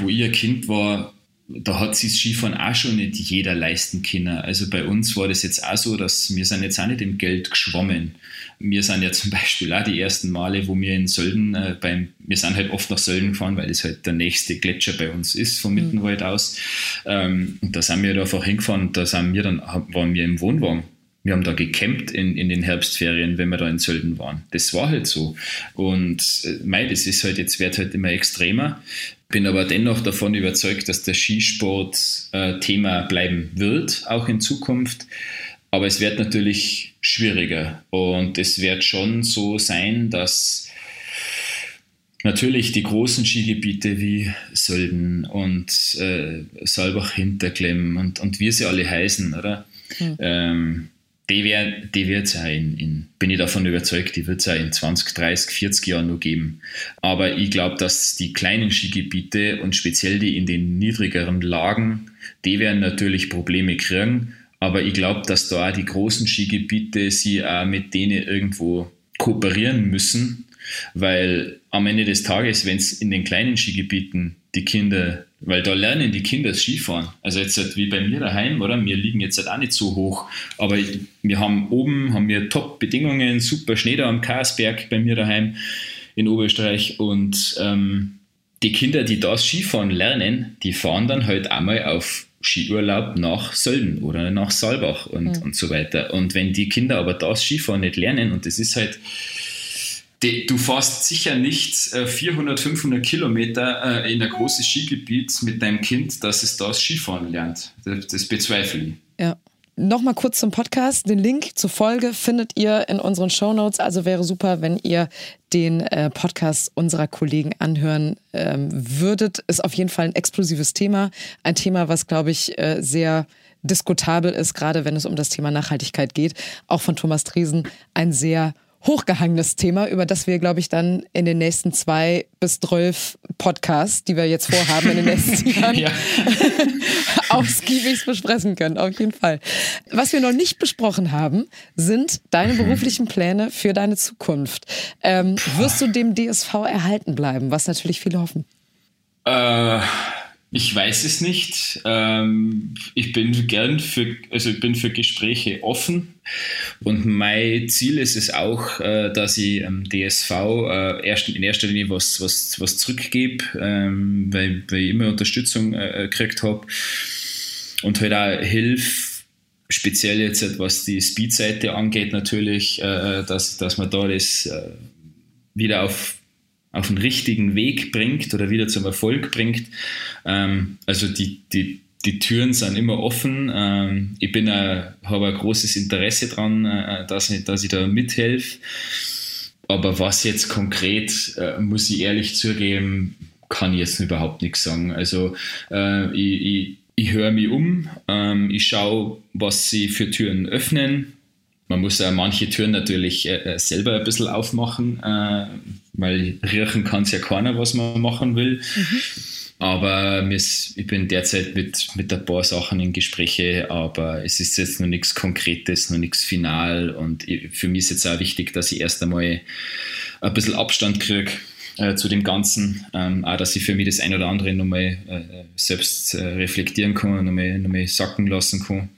wo ich ein Kind war, da hat sich das Skifahren auch schon nicht jeder leisten können. Also bei uns war das jetzt auch so, dass wir sind jetzt auch nicht im Geld geschwommen. Wir sind ja zum Beispiel auch die ersten Male, wo wir in Sölden, äh, beim, wir sind halt oft nach Sölden gefahren, weil das halt der nächste Gletscher bei uns ist, vom Mittenwald aus. Ähm, und da sind wir da einfach hingefahren und da sind wir dann, waren wir im Wohnwagen. Wir haben da gecampt in, in den Herbstferien, wenn wir da in Sölden waren. Das war halt so. Und äh, mei, das ist halt, jetzt wird halt immer extremer. Bin aber dennoch davon überzeugt, dass der Skisport äh, Thema bleiben wird, auch in Zukunft. Aber es wird natürlich schwieriger. Und es wird schon so sein, dass natürlich die großen Skigebiete wie Sölden und äh, Saalbach-Hinterklemm und, und wie sie alle heißen, oder? Mhm. Ähm, die, wär, die wird es ja in, in, bin ich davon überzeugt, die wird es in 20, 30, 40 Jahren noch geben. Aber ich glaube, dass die kleinen Skigebiete und speziell die in den niedrigeren Lagen, die werden natürlich Probleme kriegen. Aber ich glaube, dass da auch die großen Skigebiete sie auch mit denen irgendwo kooperieren müssen, weil am Ende des Tages, wenn es in den kleinen Skigebieten die Kinder, weil da lernen die Kinder das Skifahren. Also jetzt halt wie bei mir daheim, oder? Wir liegen jetzt halt auch nicht so hoch, aber wir haben oben, haben wir Top-Bedingungen, super Schnee da am Karsberg bei mir daheim in Oberösterreich und ähm, die Kinder, die das Skifahren lernen, die fahren dann halt einmal auf Skiurlaub nach Sölden oder nach Saalbach und, mhm. und so weiter. Und wenn die Kinder aber das Skifahren nicht lernen, und das ist halt, du fährst sicher nicht 400, 500 Kilometer äh, in ein großes Skigebiet mit deinem Kind, dass es das Skifahren lernt. Das, das bezweifle ich. Ja. Nochmal kurz zum Podcast. Den Link zur Folge findet ihr in unseren Show Notes. Also wäre super, wenn ihr den äh, Podcast unserer Kollegen anhören ähm, würdet. Ist auf jeden Fall ein explosives Thema. Ein Thema, was, glaube ich, äh, sehr diskutabel ist, gerade wenn es um das Thema Nachhaltigkeit geht. Auch von Thomas Dresen ein sehr hochgehangenes Thema, über das wir, glaube ich, dann in den nächsten zwei bis zwölf Podcasts, die wir jetzt vorhaben in den nächsten Jahren, ausgiebig besprechen können. Auf jeden Fall. Was wir noch nicht besprochen haben, sind deine beruflichen Pläne für deine Zukunft. Ähm, wirst du dem DSV erhalten bleiben, was natürlich viele hoffen? Äh ich weiß es nicht. Ähm, ich bin gern für, also ich bin für Gespräche offen. Und mein Ziel ist es auch, äh, dass ich ähm, DSV äh, erst, in erster Linie was, was, was zurückgebe, ähm, weil, weil ich immer Unterstützung äh, gekriegt habe und halt auch Hilfe, speziell jetzt was die Speed-Seite angeht, natürlich, äh, dass, dass man da das äh, wieder auf auf den richtigen Weg bringt oder wieder zum Erfolg bringt. Ähm, also die, die, die Türen sind immer offen. Ähm, ich bin habe ein großes Interesse daran, äh, dass, ich, dass ich da mithelfe. Aber was jetzt konkret, äh, muss ich ehrlich zugeben, kann ich jetzt überhaupt nichts sagen. Also äh, ich, ich, ich höre mich um, ähm, ich schaue, was sie für Türen öffnen man muss ja manche Türen natürlich äh, äh, selber ein bisschen aufmachen, äh, weil riechen kann es ja keiner, was man machen will. Mhm. Aber ich bin derzeit mit, mit ein paar Sachen in Gespräche, aber es ist jetzt noch nichts Konkretes, noch nichts Final. Und für mich ist jetzt auch wichtig, dass ich erst einmal ein bisschen Abstand kriege äh, zu dem Ganzen. Ähm, auch, dass ich für mich das ein oder andere nochmal äh, selbst äh, reflektieren kann, nochmal, nochmal sacken lassen kann.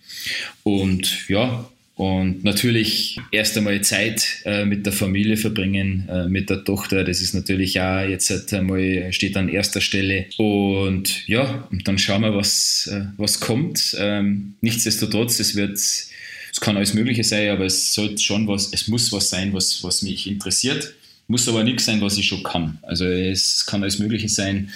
Und ja, und natürlich erst einmal Zeit äh, mit der Familie verbringen, äh, mit der Tochter. Das ist natürlich auch jetzt halt einmal steht an erster Stelle. Und ja, dann schauen wir, was, äh, was kommt. Ähm, nichtsdestotrotz, es wird, es kann alles Mögliche sein, aber es sollte schon was, es muss was sein, was, was mich interessiert. Muss aber nichts sein, was ich schon kann. Also es kann alles Mögliche sein.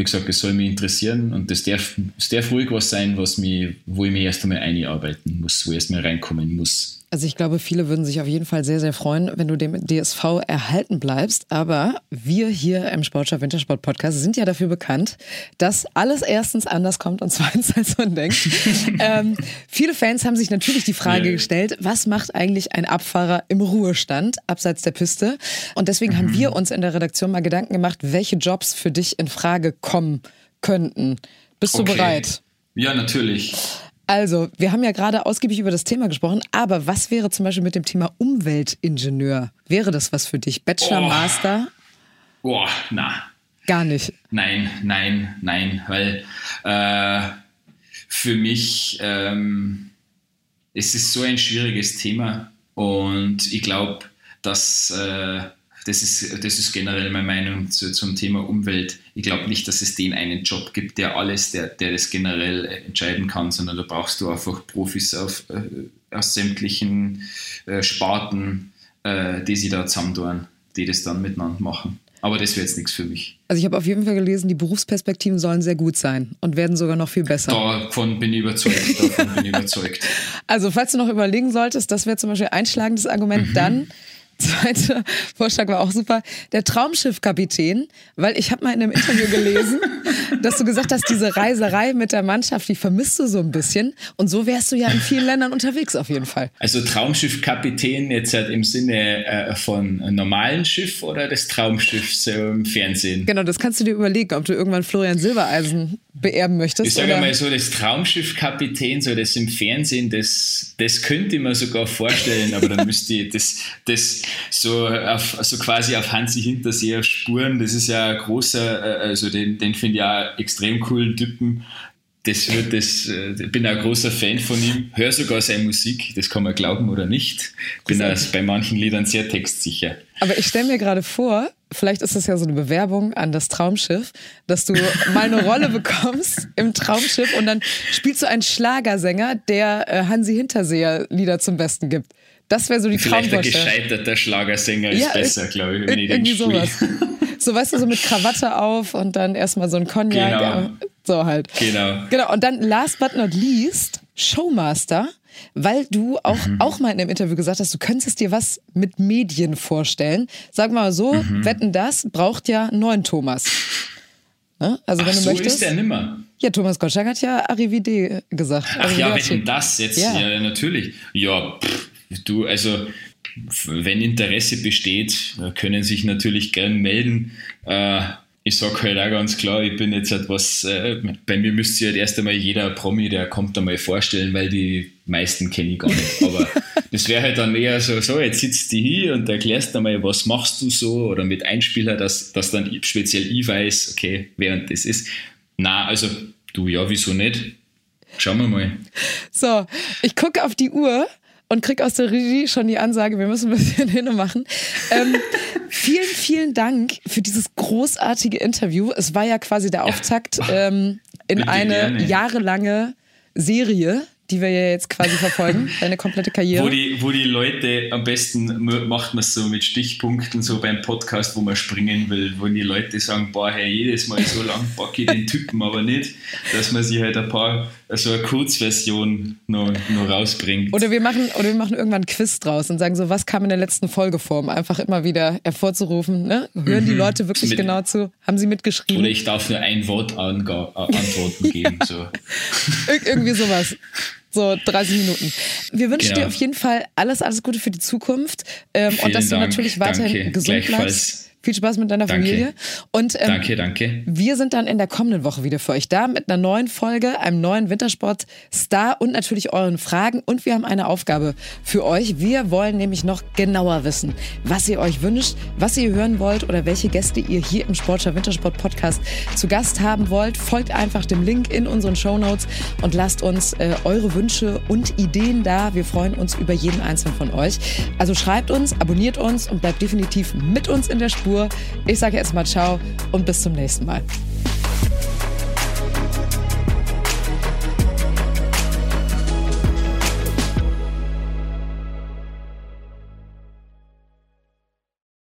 Wie gesagt, es soll mich interessieren und das darf, es darf ruhig was sein, was mich, wo ich mir erst einmal einarbeiten muss, wo ich erst mal reinkommen muss. Also ich glaube, viele würden sich auf jeden Fall sehr, sehr freuen, wenn du dem DSV erhalten bleibst. Aber wir hier im Sportschau Wintersport Podcast sind ja dafür bekannt, dass alles erstens anders kommt und zweitens als man denkt. ähm, viele Fans haben sich natürlich die Frage gestellt, was macht eigentlich ein Abfahrer im Ruhestand abseits der Piste? Und deswegen mhm. haben wir uns in der Redaktion mal Gedanken gemacht, welche Jobs für dich in Frage kommen könnten. Bist du okay. bereit? Ja, natürlich. Also, wir haben ja gerade ausgiebig über das Thema gesprochen, aber was wäre zum Beispiel mit dem Thema Umweltingenieur? Wäre das was für dich? Bachelor, oh. Master? Boah, na. Gar nicht. Nein, nein, nein, weil äh, für mich ähm, es ist so ein schwieriges Thema und ich glaube, dass äh, das ist, das ist generell meine Meinung zu, zum Thema Umwelt. Ich glaube nicht, dass es den einen Job gibt, der alles, der, der das generell entscheiden kann, sondern da brauchst du einfach Profis auf, äh, aus sämtlichen äh, Sparten, äh, die sie da zusammen die das dann miteinander machen. Aber das wäre jetzt nichts für mich. Also ich habe auf jeden Fall gelesen, die Berufsperspektiven sollen sehr gut sein und werden sogar noch viel besser. Davon bin ich überzeugt. Davon bin ich überzeugt. Also falls du noch überlegen solltest, das wäre zum Beispiel ein schlagendes Argument, mhm. dann zweite Vorschlag war auch super. Der Traumschiffkapitän, weil ich habe mal in einem Interview gelesen, dass du gesagt hast, diese Reiserei mit der Mannschaft, die vermisst du so ein bisschen. Und so wärst du ja in vielen Ländern unterwegs auf jeden Fall. Also Traumschiffkapitän jetzt halt im Sinne äh, von normalen Schiff oder des Traumschiffs im Fernsehen? Genau, das kannst du dir überlegen, ob du irgendwann Florian Silbereisen beerben möchtest. Ich sage mal so, das Traumschiffkapitän, so das im Fernsehen, das, das könnte ich mir sogar vorstellen, aber dann müsste ich das, das so, auf, so quasi auf Hansi Hinterseher Spuren, das ist ja ein großer, äh, also den, den finde ich auch extrem coolen Typen. Das wird das, äh, ich bin ein großer Fan von ihm, höre sogar seine Musik, das kann man glauben oder nicht. Bin auch bei manchen Liedern sehr textsicher. Aber ich stelle mir gerade vor, vielleicht ist das ja so eine Bewerbung an das Traumschiff, dass du mal eine Rolle bekommst im Traumschiff und dann spielst du einen Schlagersänger, der äh, Hansi Hinterseher Lieder zum Besten gibt. Das wäre so die Vielleicht ein gescheiterter Schlagersänger ist Ja, besser, ir- glaube ich, wenn ich irgendwie sowas. So, weißt du, so mit Krawatte auf und dann erstmal so ein Cognac. Genau. äh, So halt. Genau. Genau. Und dann last but not least, Showmaster, weil du auch, Mhm. auch mal in einem Interview gesagt hast, du könntest dir was mit Medien vorstellen. Sag mal so, Mhm. wetten das braucht ja einen neuen Thomas. Ne? Also wenn Ach du so möchtest. ist der nimmer. Ja, Thomas Gottschalk hat ja Arrivide gesagt. Ach ja, wenn das jetzt, Ja. ja, natürlich. Ja, pff, du, also wenn Interesse besteht, können sich natürlich gern melden. Äh, ich sag halt auch ganz klar, ich bin jetzt etwas, äh, bei mir müsste sich halt erst einmal jeder Promi, der kommt einmal vorstellen, weil die meisten kenne ich gar nicht. Aber das wäre halt dann eher so, so, jetzt sitzt die hier und erklärst einmal, was machst du so oder mit Einspieler, dass, dass dann speziell ich weiß, okay, während das ist. Na, also du, ja, wieso nicht? Schauen wir mal. So, ich gucke auf die Uhr und krieg aus der Regie schon die Ansage, wir müssen ein bisschen Hinne machen. Ähm, vielen, vielen Dank für dieses großartige Interview. Es war ja quasi der Auftakt ähm, in eine jahrelange Serie, die wir ja jetzt quasi verfolgen, deine komplette Karriere. Wo die, wo die Leute am besten macht man es so mit Stichpunkten, so beim Podcast, wo man springen will, wo die Leute sagen, boah, hey, jedes Mal so lang packe ich den Typen aber nicht, dass man sich halt ein paar, so eine Kurzversion noch, noch rausbringt. Oder wir machen, oder wir machen irgendwann ein Quiz draus und sagen so, was kam in der letzten Folge vor, um einfach immer wieder hervorzurufen. Ne? Hören die Leute wirklich Mit- genau zu? Haben sie mitgeschrieben? Oder ich darf nur ein Wort anga- äh, Antworten geben. So. Ir irgendwie sowas. So 30 Minuten. Wir wünschen Genau. dir auf jeden Fall alles, alles Gute für die Zukunft ähm, und dass du Dank. natürlich weiterhin Danke. gesund bleibst. Viel Spaß mit deiner Danke. Familie. Und ähm, Danke, danke. wir sind dann in der kommenden Woche wieder für euch da mit einer neuen Folge, einem neuen Wintersport-Star und natürlich euren Fragen. Und wir haben eine Aufgabe für euch. Wir wollen nämlich noch genauer wissen, was ihr euch wünscht, was ihr hören wollt oder welche Gäste ihr hier im Sportschau Wintersport Podcast zu Gast haben wollt. Folgt einfach dem Link in unseren Shownotes und lasst uns äh, eure Wünsche und Ideen da. Wir freuen uns über jeden einzelnen von euch. Also schreibt uns, abonniert uns und bleibt definitiv mit uns in der Spur. Spur. Ich sage jetzt mal Ciao und bis zum nächsten Mal.